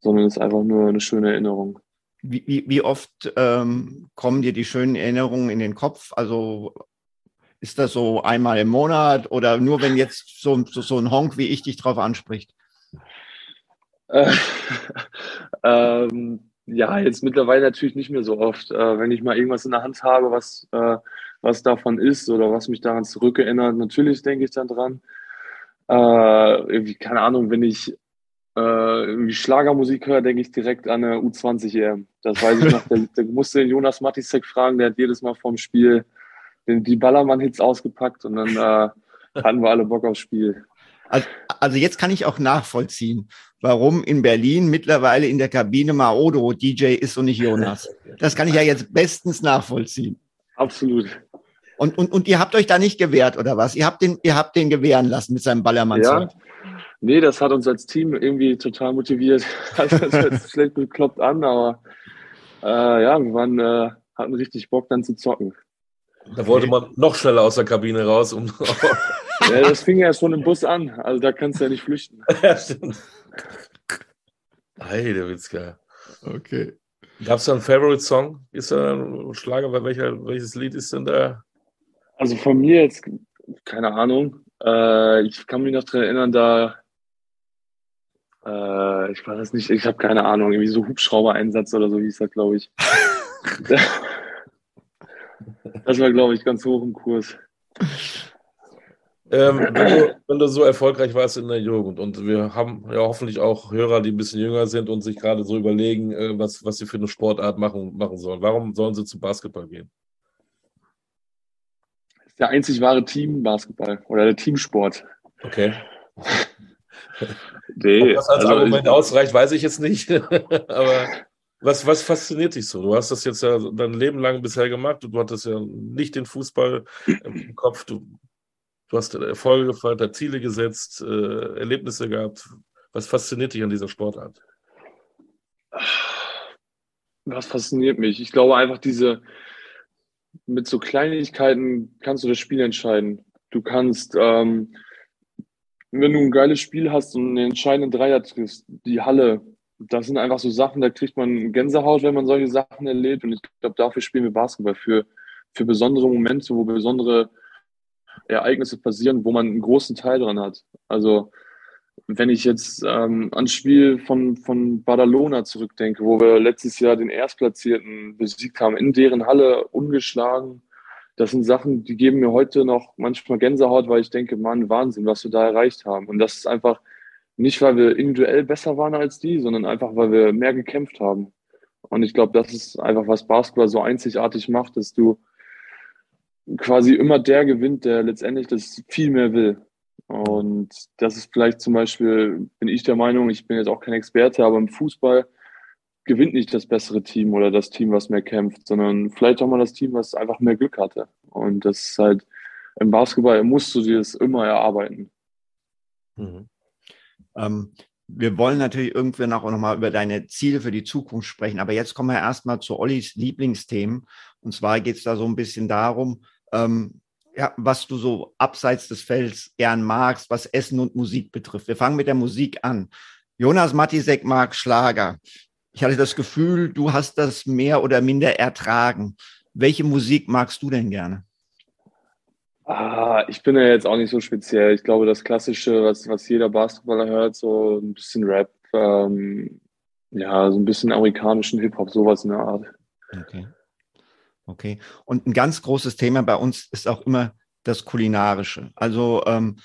sondern ist einfach nur eine schöne Erinnerung. Wie, wie, wie oft ähm, kommen dir die schönen Erinnerungen in den Kopf? Also ist das so einmal im Monat oder nur wenn jetzt so, so, so ein Honk wie ich dich drauf anspricht? Äh, [LAUGHS] ähm, ja, jetzt mittlerweile natürlich nicht mehr so oft. Äh, wenn ich mal irgendwas in der Hand habe, was, äh, was davon ist oder was mich daran zurückerinnert, natürlich denke ich dann dran. Äh, irgendwie, keine Ahnung, wenn ich äh, irgendwie Schlagermusik höre, denke ich direkt an eine U20 EM. Das weiß ich noch. [LAUGHS] Der musste den Jonas Matisek fragen, der hat jedes Mal vorm Spiel die Ballermann-Hits ausgepackt und dann äh, hatten wir alle Bock aufs Spiel. Also, also jetzt kann ich auch nachvollziehen, warum in Berlin mittlerweile in der Kabine Maodo DJ ist und nicht Jonas. Das kann ich ja jetzt bestens nachvollziehen. Absolut. Und, und, und ihr habt euch da nicht gewehrt, oder was? Ihr habt den, ihr habt den gewähren lassen mit seinem ballermann Ja, nee, das hat uns als Team irgendwie total motiviert. Also das hört sich schlecht bekloppt an, aber äh, ja, wir waren, äh, hatten richtig Bock dann zu zocken. Da wollte man noch schneller aus der Kabine raus. Um [LAUGHS] ja, das fing ja schon im Bus an. Also da kannst du ja nicht flüchten. [LAUGHS] ja, stimmt. Hey, Witzka. Okay. Gab es da einen Favorite Song? Ist da ein Schlager? Welcher, welches Lied ist denn da? Also von mir jetzt, keine Ahnung. Äh, ich kann mich noch daran erinnern, da äh, ich weiß es nicht, ich habe keine Ahnung, irgendwie so Hubschrauber-Einsatz oder so hieß das, glaube ich. [LAUGHS] Das war, glaube ich, ganz hoch im Kurs. Ähm, wenn, du, wenn, du, so erfolgreich warst in der Jugend und wir haben ja hoffentlich auch Hörer, die ein bisschen jünger sind und sich gerade so überlegen, äh, was, was sie für eine Sportart machen, machen sollen. Warum sollen sie zum Basketball gehen? Der einzig wahre Team-Basketball oder der Teamsport. Okay. [LAUGHS] nee, Ob das als also Argument ich, ausreicht, weiß ich jetzt nicht. [LAUGHS] Aber was, was fasziniert dich so? Du hast das jetzt ja dein Leben lang bisher gemacht. Du hattest ja nicht den Fußball im [CLEARS THROAT] Kopf. Du, du hast Erfolge gefeiert, Ziele gesetzt, äh, Erlebnisse gehabt. Was fasziniert dich an dieser Sportart? Was fasziniert mich? Ich glaube einfach diese, mit so Kleinigkeiten kannst du das Spiel entscheiden. Du kannst, ähm, wenn du ein geiles Spiel hast und einen entscheidenden Dreier triffst, die Halle das sind einfach so Sachen, da kriegt man Gänsehaut, wenn man solche Sachen erlebt. Und ich glaube, dafür spielen wir Basketball, für, für besondere Momente, wo besondere Ereignisse passieren, wo man einen großen Teil dran hat. Also wenn ich jetzt ähm, ans Spiel von, von Badalona zurückdenke, wo wir letztes Jahr den Erstplatzierten besiegt haben, in deren Halle ungeschlagen, das sind Sachen, die geben mir heute noch manchmal Gänsehaut, weil ich denke, Mann, Wahnsinn, was wir da erreicht haben. Und das ist einfach nicht, weil wir individuell besser waren als die, sondern einfach, weil wir mehr gekämpft haben. Und ich glaube, das ist einfach, was Basketball so einzigartig macht, dass du quasi immer der gewinnt, der letztendlich das viel mehr will. Und das ist vielleicht zum Beispiel, bin ich der Meinung, ich bin jetzt auch kein Experte, aber im Fußball gewinnt nicht das bessere Team oder das Team, was mehr kämpft, sondern vielleicht auch mal das Team, was einfach mehr Glück hatte. Und das ist halt, im Basketball musst du dir das immer erarbeiten. Mhm. Ähm, wir wollen natürlich irgendwann auch noch mal über deine Ziele für die Zukunft sprechen, aber jetzt kommen wir erstmal zu Ollis Lieblingsthemen Und zwar geht es da so ein bisschen darum, ähm, ja, was du so abseits des Felds gern magst, was Essen und Musik betrifft. Wir fangen mit der Musik an. Jonas Matisek mag Schlager. Ich hatte das Gefühl, du hast das mehr oder minder ertragen. Welche Musik magst du denn gerne? Ah, ich bin ja jetzt auch nicht so speziell. Ich glaube, das Klassische, was, was jeder Basketballer hört, so ein bisschen Rap, ähm, ja, so ein bisschen amerikanischen Hip-Hop, sowas in der Art. Okay. Okay. Und ein ganz großes Thema bei uns ist auch immer das Kulinarische. Also ähm,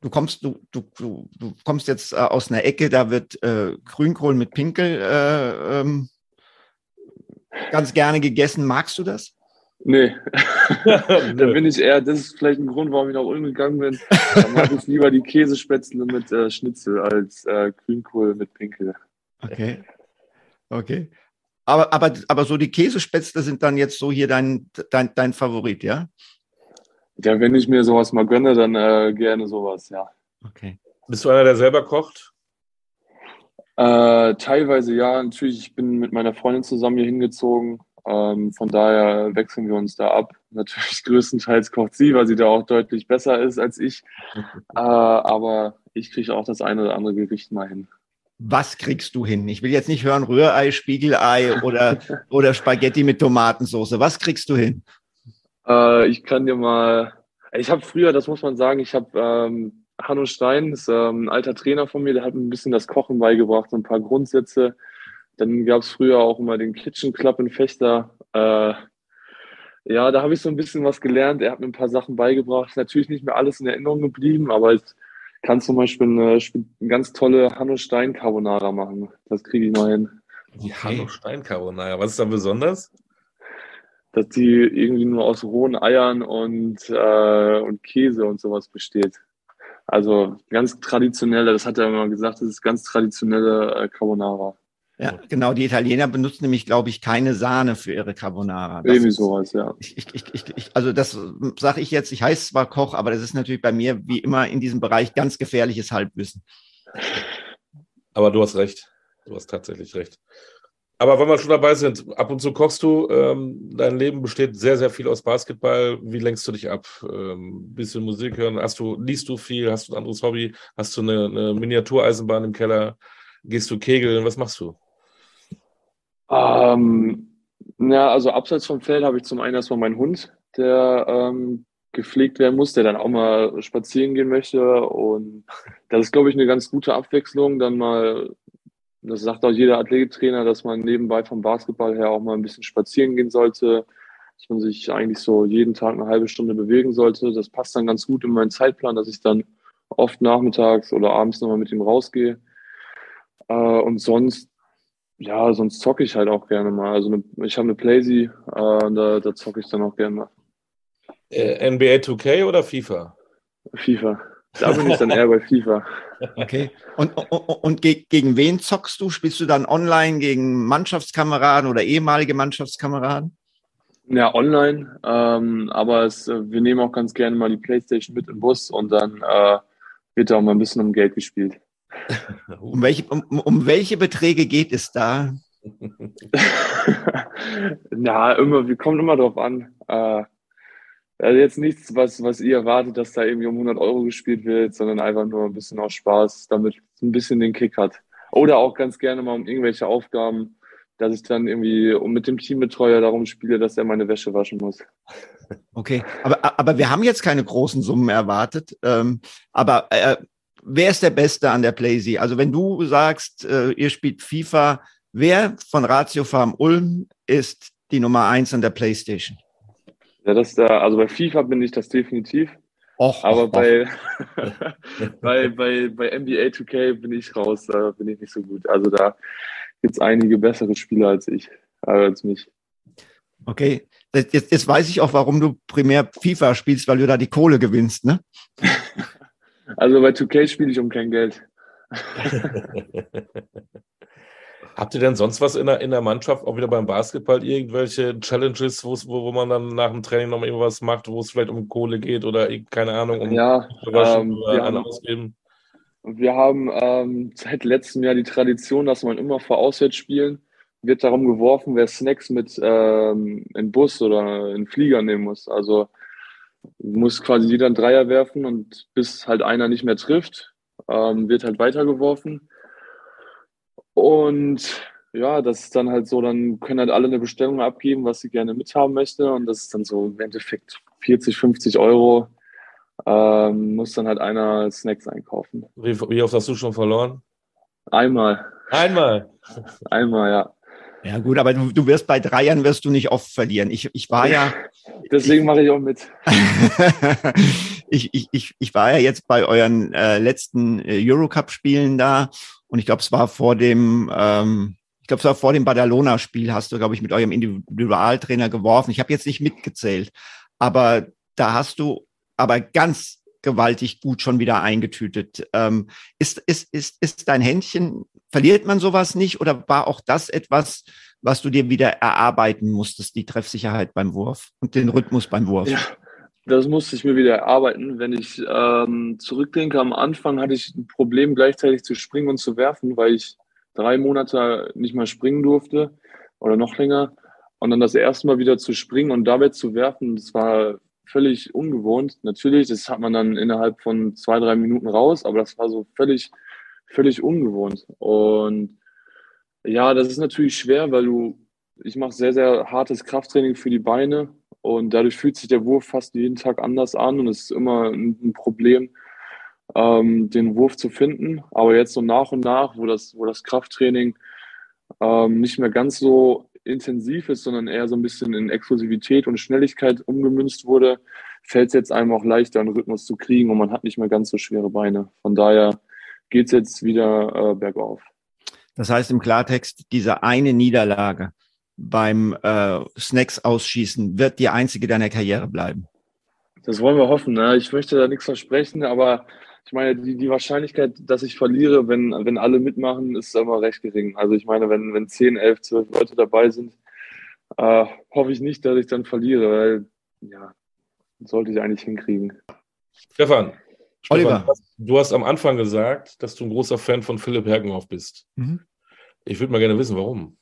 du kommst, du, du, du, kommst jetzt äh, aus einer Ecke, da wird äh, Grünkohl mit Pinkel äh, ähm, ganz gerne gegessen. Magst du das? Nee. [LAUGHS] [LAUGHS] da bin ich eher, das ist vielleicht ein Grund, warum ich nach Ulm gegangen bin. Da mag ich lieber die Käsespätzle mit äh, Schnitzel als äh, Grünkohl mit Pinkel. Okay. Okay. Aber, aber, aber so die Käsespätzle sind dann jetzt so hier dein, dein, dein Favorit, ja? Ja, wenn ich mir sowas mal gönne, dann äh, gerne sowas, ja. Okay. Bist du einer, der selber kocht? Äh, teilweise ja, natürlich. Ich bin mit meiner Freundin zusammen hier hingezogen. Ähm, von daher wechseln wir uns da ab. Natürlich [LAUGHS] größtenteils kocht sie, weil sie da auch deutlich besser ist als ich. [LAUGHS] äh, aber ich kriege auch das eine oder andere Gericht mal hin was kriegst du hin? Ich will jetzt nicht hören Rührei, Spiegelei oder, [LAUGHS] oder Spaghetti mit Tomatensauce. Was kriegst du hin? Äh, ich kann dir mal, ich habe früher, das muss man sagen, ich habe ähm, Hanno Stein, ist ähm, ein alter Trainer von mir, der hat mir ein bisschen das Kochen beigebracht, so ein paar Grundsätze. Dann gab es früher auch immer den Kitchen Club in Fechter. Äh, ja, da habe ich so ein bisschen was gelernt. Er hat mir ein paar Sachen beigebracht. Natürlich nicht mehr alles in Erinnerung geblieben, aber es kann zum Beispiel eine, eine ganz tolle Hanno Stein Carbonara machen. Das kriege ich noch hin. Die Hanno Stein Carbonara, was ist da besonders? Dass die irgendwie nur aus rohen Eiern und, äh, und Käse und sowas besteht. Also ganz traditionelle, das hat er immer gesagt, das ist ganz traditionelle äh, Carbonara. Ja, genau. Die Italiener benutzen nämlich, glaube ich, keine Sahne für ihre Carbonara. Das Irgendwie sowas, ja. Ich, ich, ich, also das sage ich jetzt, ich heiße zwar Koch, aber das ist natürlich bei mir wie immer in diesem Bereich ganz gefährliches Halbwissen. Aber du hast recht. Du hast tatsächlich recht. Aber wenn wir schon dabei sind, ab und zu kochst du, ähm, dein Leben besteht sehr, sehr viel aus Basketball. Wie lenkst du dich ab? Ähm, bisschen Musik hören? Hast du, liest du viel? Hast du ein anderes Hobby? Hast du eine, eine Miniatureisenbahn im Keller? Gehst du kegeln? Was machst du? Ähm, ja, also abseits vom Feld habe ich zum einen erstmal meinen Hund, der ähm, gepflegt werden muss, der dann auch mal spazieren gehen möchte. Und [LAUGHS] das ist, glaube ich, eine ganz gute Abwechslung. Dann mal, das sagt auch jeder Athletiktrainer, dass man nebenbei vom Basketball her auch mal ein bisschen spazieren gehen sollte, dass man sich eigentlich so jeden Tag eine halbe Stunde bewegen sollte. Das passt dann ganz gut in meinen Zeitplan, dass ich dann oft nachmittags oder abends nochmal mit ihm rausgehe. Äh, und sonst ja, sonst zocke ich halt auch gerne mal. Also eine, ich habe eine Playsee, äh, da, da zocke ich dann auch gerne mal. Äh, NBA 2K oder FIFA? FIFA. Da bin ich dann eher bei FIFA. [LAUGHS] Okay. Und, und, und gegen wen zockst du? Spielst du dann online gegen Mannschaftskameraden oder ehemalige Mannschaftskameraden? Ja, online. Ähm, aber es, wir nehmen auch ganz gerne mal die Playstation mit im Bus und dann äh, wird da auch mal ein bisschen um Geld gespielt. Um welche, um, um welche Beträge geht es da? [LAUGHS] Na, immer, wir kommen immer drauf an. Äh, also jetzt nichts, was, was ihr erwartet, dass da irgendwie um 100 Euro gespielt wird, sondern einfach nur ein bisschen aus Spaß, damit es ein bisschen den Kick hat. Oder auch ganz gerne mal um irgendwelche Aufgaben, dass ich dann irgendwie mit dem Teambetreuer darum spiele, dass er meine Wäsche waschen muss. Okay, aber, aber wir haben jetzt keine großen Summen erwartet. Ähm, aber äh, wer ist der Beste an der Playsee? Also wenn du sagst, äh, ihr spielt FIFA, wer von Ratio Farm Ulm ist die Nummer eins an der Playstation? Ja, das da, also bei FIFA bin ich das definitiv. Och, aber och, bei, och. [LAUGHS] bei, bei, bei NBA 2K bin ich raus, da bin ich nicht so gut. Also da gibt es einige bessere Spieler als ich, äh, als mich. Okay, jetzt, jetzt weiß ich auch, warum du primär FIFA spielst, weil du da die Kohle gewinnst, ne? [LAUGHS] Also bei 2K spiele ich um kein Geld. [LAUGHS] Habt ihr denn sonst was in der, in der Mannschaft, auch wieder beim Basketball, irgendwelche Challenges, wo, wo man dann nach dem Training noch irgendwas macht, wo es vielleicht um Kohle geht oder keine Ahnung, um ja, ähm, wir haben, ausgeben? Wir haben ähm, seit letztem Jahr die Tradition, dass man immer vor Auswärtsspielen wird darum geworfen, wer Snacks mit ähm, in Bus oder in Flieger nehmen muss. Also muss quasi jeder einen Dreier werfen und bis halt einer nicht mehr trifft, ähm, wird halt weitergeworfen. Und ja, das ist dann halt so, dann können halt alle eine Bestellung abgeben, was sie gerne mithaben möchte. Und das ist dann so im Endeffekt 40, 50 Euro. Ähm, muss dann halt einer Snacks einkaufen. Wie, wie oft hast du schon verloren? Einmal. Einmal? Einmal, ja. Ja gut, aber du, du wirst bei Dreiern wirst du nicht oft verlieren. Ich, ich war ja. [LAUGHS] Deswegen mache ich auch mit. [LAUGHS] ich, ich, ich, ich war ja jetzt bei euren äh, letzten äh, Eurocup-Spielen da und ich glaube, es war vor dem, ähm, ich glaube, es war vor dem Badalona-Spiel, hast du, glaube ich, mit eurem Individualtrainer geworfen. Ich habe jetzt nicht mitgezählt, aber da hast du aber ganz gewaltig gut schon wieder eingetütet. Ähm, ist, ist, ist, ist dein Händchen, verliert man sowas nicht oder war auch das etwas, was du dir wieder erarbeiten musstest, die Treffsicherheit beim Wurf und den Rhythmus beim Wurf? Ja, das musste ich mir wieder erarbeiten. Wenn ich ähm, zurückdenke, am Anfang hatte ich ein Problem, gleichzeitig zu springen und zu werfen, weil ich drei Monate nicht mehr springen durfte oder noch länger. Und dann das erste Mal wieder zu springen und dabei zu werfen, das war völlig ungewohnt. Natürlich, das hat man dann innerhalb von zwei, drei Minuten raus, aber das war so völlig, völlig ungewohnt. Und ja, das ist natürlich schwer, weil du, ich mache sehr, sehr hartes Krafttraining für die Beine und dadurch fühlt sich der Wurf fast jeden Tag anders an und es ist immer ein Problem, ähm, den Wurf zu finden. Aber jetzt so nach und nach, wo das, wo das Krafttraining ähm, nicht mehr ganz so intensiv ist, sondern eher so ein bisschen in Exklusivität und Schnelligkeit umgemünzt wurde, fällt es jetzt einem auch leichter, einen Rhythmus zu kriegen und man hat nicht mehr ganz so schwere Beine. Von daher geht es jetzt wieder äh, bergauf. Das heißt im Klartext, diese eine Niederlage beim äh, Snacks ausschießen wird die einzige deiner Karriere bleiben. Das wollen wir hoffen. Ne? Ich möchte da nichts versprechen, aber ich meine, die, die Wahrscheinlichkeit, dass ich verliere, wenn, wenn alle mitmachen, ist immer recht gering. Also ich meine, wenn, wenn 10, 11, 12 Leute dabei sind, äh, hoffe ich nicht, dass ich dann verliere, weil ja, sollte ich eigentlich hinkriegen. Stefan, Oliver. Stefan, du hast am Anfang gesagt, dass du ein großer Fan von Philipp Hergenhoff bist. Mhm. Ich würde mal gerne wissen, warum.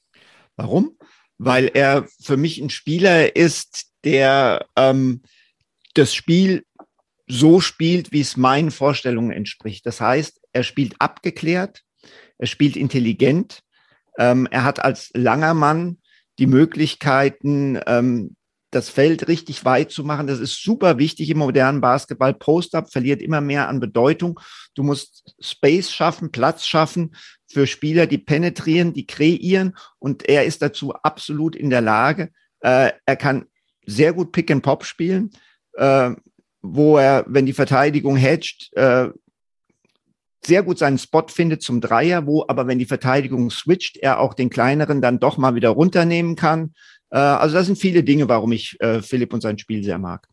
Warum? Weil er für mich ein Spieler ist, der ähm, das Spiel so spielt, wie es meinen Vorstellungen entspricht. Das heißt, er spielt abgeklärt, er spielt intelligent, ähm, er hat als langer Mann die Möglichkeiten, ähm, das Feld richtig weit zu machen. Das ist super wichtig im modernen Basketball. Post-up verliert immer mehr an Bedeutung. Du musst Space schaffen, Platz schaffen für Spieler, die penetrieren, die kreieren. Und er ist dazu absolut in der Lage. Äh, er kann sehr gut Pick and Pop spielen. Äh, wo er, wenn die Verteidigung hedgt, äh, sehr gut seinen Spot findet zum Dreier, wo aber, wenn die Verteidigung switcht, er auch den kleineren dann doch mal wieder runternehmen kann. Äh, also das sind viele Dinge, warum ich äh, Philipp und sein Spiel sehr mag.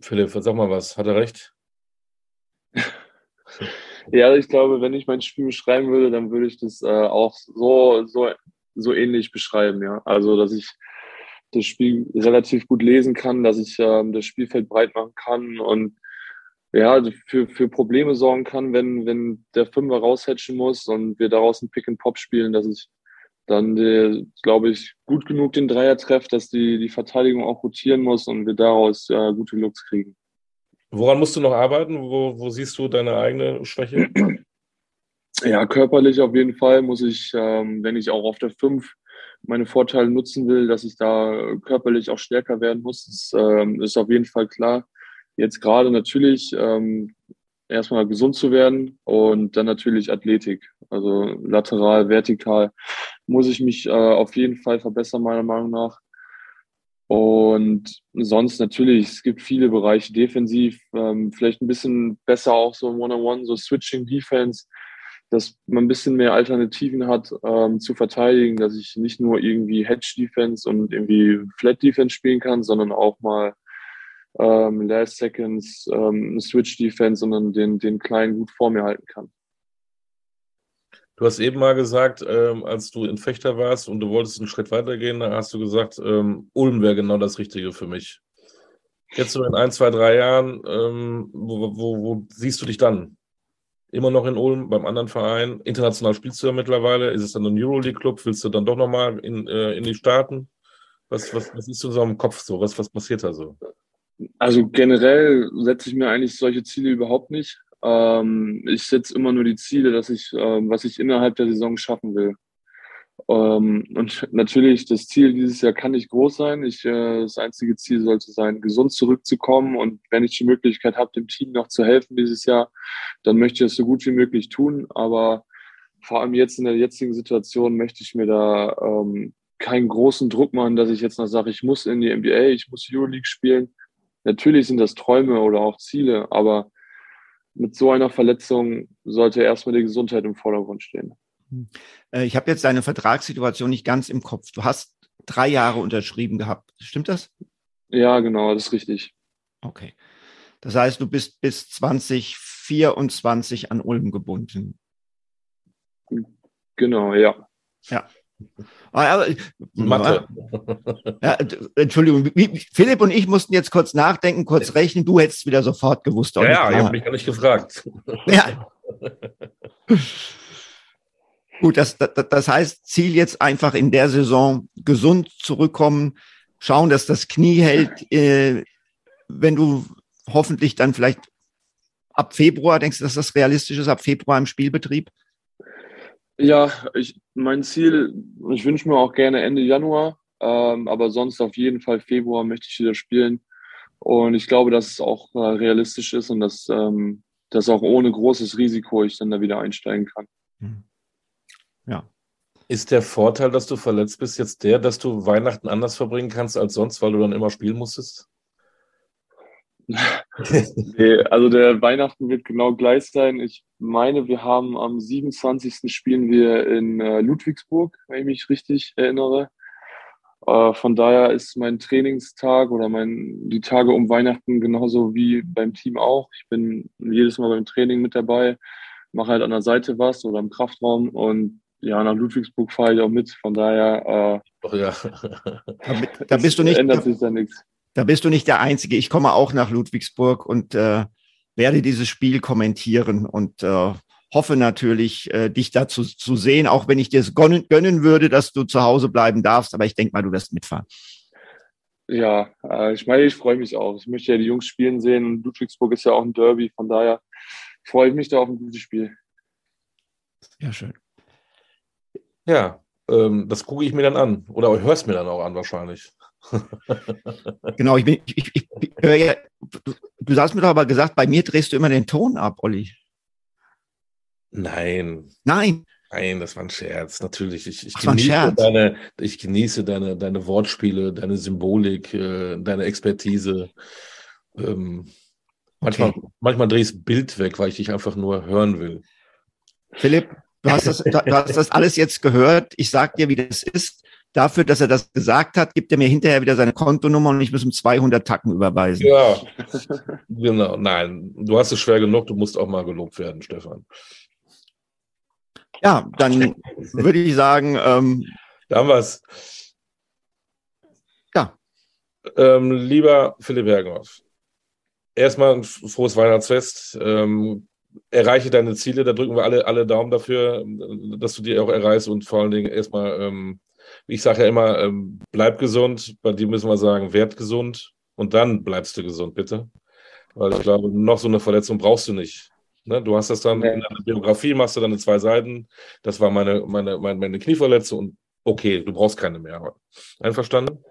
Philipp, sag mal was, hat er recht? [LAUGHS] ja, ich glaube, wenn ich mein Spiel beschreiben würde, dann würde ich das äh, auch so, so, so ähnlich beschreiben, ja. Also, dass ich das Spiel relativ gut lesen kann, dass ich ähm, das Spielfeld breit machen kann und ja, für, für Probleme sorgen kann, wenn, wenn der Fünfer raushatchen muss und wir daraus ein Pick and Pop spielen, dass ich dann, glaube ich, gut genug den Dreier treffe, dass die, die Verteidigung auch rotieren muss und wir daraus äh, gute Looks kriegen. Woran musst du noch arbeiten? Wo, wo siehst du deine eigene Schwäche? [CLEARS THROAT] Ja, körperlich auf jeden Fall muss ich, ähm, wenn ich auch auf der 5 meine Vorteile nutzen will, dass ich da körperlich auch stärker werden muss. Das ähm, ist auf jeden Fall klar. Jetzt gerade natürlich ähm, erstmal gesund zu werden und dann natürlich Athletik. Also lateral, vertikal muss ich mich äh, auf jeden Fall verbessern, meiner Meinung nach. Und sonst natürlich, es gibt viele Bereiche defensiv, ähm, vielleicht ein bisschen besser auch so One-on-One, -on -one, so Switching Defense dass man ein bisschen mehr Alternativen hat ähm, zu verteidigen, dass ich nicht nur irgendwie Hedge Defense und irgendwie Flat Defense spielen kann, sondern auch mal ähm, Last Seconds, ähm, Switch Defense, sondern den, den Kleinen gut vor mir halten kann. Du hast eben mal gesagt, ähm, als du in Fechter warst und du wolltest einen Schritt weitergehen, da hast du gesagt, ähm, Ulm wäre genau das Richtige für mich. Jetzt so in ein, zwei, drei Jahren, ähm, wo, wo, wo siehst du dich dann? immer noch in Ulm beim anderen Verein. International spielst du ja mittlerweile. Ist es dann ein Euroleague-Club? Willst du dann doch nochmal in, äh, in die Staaten? Was, was, was ist so im Kopf so? Was, was passiert da so? Also generell setze ich mir eigentlich solche Ziele überhaupt nicht. Ähm, ich setze immer nur die Ziele, dass ich, ähm, was ich innerhalb der Saison schaffen will. Ähm, und natürlich, das Ziel dieses Jahr kann nicht groß sein. Ich, äh, das einzige Ziel sollte sein, gesund zurückzukommen. Und wenn ich die Möglichkeit habe, dem Team noch zu helfen dieses Jahr, dann möchte ich es so gut wie möglich tun. Aber vor allem jetzt in der jetzigen Situation möchte ich mir da ähm, keinen großen Druck machen, dass ich jetzt noch sage, ich muss in die NBA, ich muss Euroleague spielen. Natürlich sind das Träume oder auch Ziele, aber mit so einer Verletzung sollte erstmal die Gesundheit im Vordergrund stehen. Äh, ich habe jetzt deine Vertragssituation nicht ganz im Kopf. Du hast drei Jahre unterschrieben gehabt. Stimmt das? Ja, genau, das ist richtig. Okay. Das heißt, du bist bis 2024 an Ulm gebunden. Genau, ja. Ja. Ah, Mathe. Ja, Entschuldigung, Philipp und ich mussten jetzt kurz nachdenken, kurz rechnen. Du hättest wieder sofort gewusst. Ja, ja ich habe mich gar nicht gefragt. Ja. Gut, das, das, das heißt, Ziel jetzt einfach in der Saison gesund zurückkommen, schauen, dass das Knie hält, äh, wenn du hoffentlich dann vielleicht ab Februar, denkst du, dass das realistisch ist, ab Februar im Spielbetrieb? Ja, ich, mein Ziel, ich wünsche mir auch gerne Ende Januar, ähm, aber sonst auf jeden Fall Februar möchte ich wieder spielen. Und ich glaube, dass es auch äh, realistisch ist und dass, ähm, dass auch ohne großes Risiko ich dann da wieder einsteigen kann. Hm. Ja. Ist der Vorteil, dass du verletzt bist, jetzt der, dass du Weihnachten anders verbringen kannst als sonst, weil du dann immer spielen musstest? [LAUGHS] nee, also der Weihnachten wird genau gleich sein. Ich meine, wir haben am 27. spielen wir in äh, Ludwigsburg, wenn ich mich richtig erinnere. Äh, von daher ist mein Trainingstag oder mein, die Tage um Weihnachten genauso wie beim Team auch. Ich bin jedes Mal beim Training mit dabei, mache halt an der Seite was oder im Kraftraum und ja, nach Ludwigsburg fahre ich auch mit. Von daher, äh, oh, ja. da, da bist du nicht. [LAUGHS] Ändert sich da nichts. Da bist du nicht der Einzige. Ich komme auch nach Ludwigsburg und äh, werde dieses Spiel kommentieren und äh, hoffe natürlich, äh, dich dazu zu sehen, auch wenn ich dir es gönnen, würde, dass du zu Hause bleiben darfst. Aber ich denke mal, du wirst mitfahren. Ja, äh, ich meine, ich freue mich auch. Ich möchte ja die Jungs spielen sehen. Ludwigsburg ist ja auch ein Derby. Von daher freue ich mich da auf ein gutes Spiel. Ja, schön. Ja, ähm, das gucke ich mir dann an. Oder hörst mir dann auch an, wahrscheinlich. Genau, ich bin, ich, ich, ich ja, du, du hast mir doch aber gesagt, bei mir drehst du immer den Ton ab, Olli. Nein. Nein. Nein, das war ein Scherz. Natürlich. Ich, ich, genieße, deine, ich genieße deine, deine Wortspiele, deine Symbolik, äh, deine Expertise. Ähm, manchmal, okay. manchmal drehe ich das Bild weg, weil ich dich einfach nur hören will. Philipp, Du hast das, du hast das alles jetzt gehört. Ich sag dir, wie das ist. Dafür, dass er das gesagt hat, gibt er mir hinterher wieder seine Kontonummer und ich muss ihm 200 Tacken überweisen. Ja, [LAUGHS] genau. Nein, du hast es schwer genug. Du musst auch mal gelobt werden, Stefan. Ja, dann würde ich sagen. Ähm, da haben wir es. Ja. Ähm, lieber Philipp Hergenhoff, erstmal ein frohes Weihnachtsfest. Ähm, erreiche deine Ziele, da drücken wir alle, alle Daumen dafür, dass du die auch erreichst und vor allen Dingen erstmal, ähm, ich sage ja immer, ähm, bleib gesund, bei dir müssen wir sagen, werd gesund und dann bleibst du gesund, bitte. Weil ich glaube, noch so eine Verletzung brauchst du nicht. Ne? Du hast das dann ja. in deiner Biografie, machst du dann zwei Seiten, das war meine, meine, meine, meine Knieverletzung und okay, du brauchst keine mehr. Einverstanden?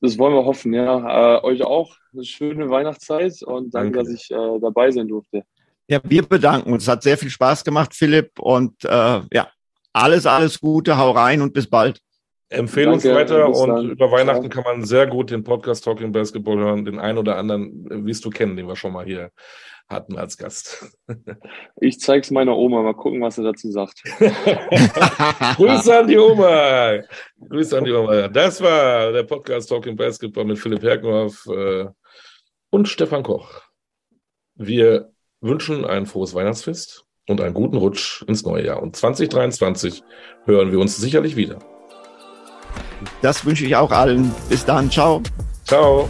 Das wollen wir hoffen, ja. Äh, euch auch eine schöne Weihnachtszeit und danke, danke. dass ich äh, dabei sein durfte. Ja, wir bedanken uns. Hat sehr viel Spaß gemacht, Philipp. Und äh, ja, alles, alles Gute. Hau rein und bis bald. Empfehle uns weiter und dann. über Weihnachten ja. kann man sehr gut den Podcast Talking Basketball hören. Den einen oder anderen wirst du kennen, den wir schon mal hier hatten als Gast. [LAUGHS] Ich zeig's meiner Oma, mal gucken, was sie dazu sagt. [LAUGHS] Grüße an die Oma. Grüße an die Oma. Das war der Podcast Talking Basketball mit Philipp Herkenhoff äh, und Stefan Koch. Wir wünschen ein frohes Weihnachtsfest und einen guten Rutsch ins neue Jahr. Und 2023 hören wir uns sicherlich wieder. Das wünsche ich auch allen. Bis dann. Ciao. Ciao.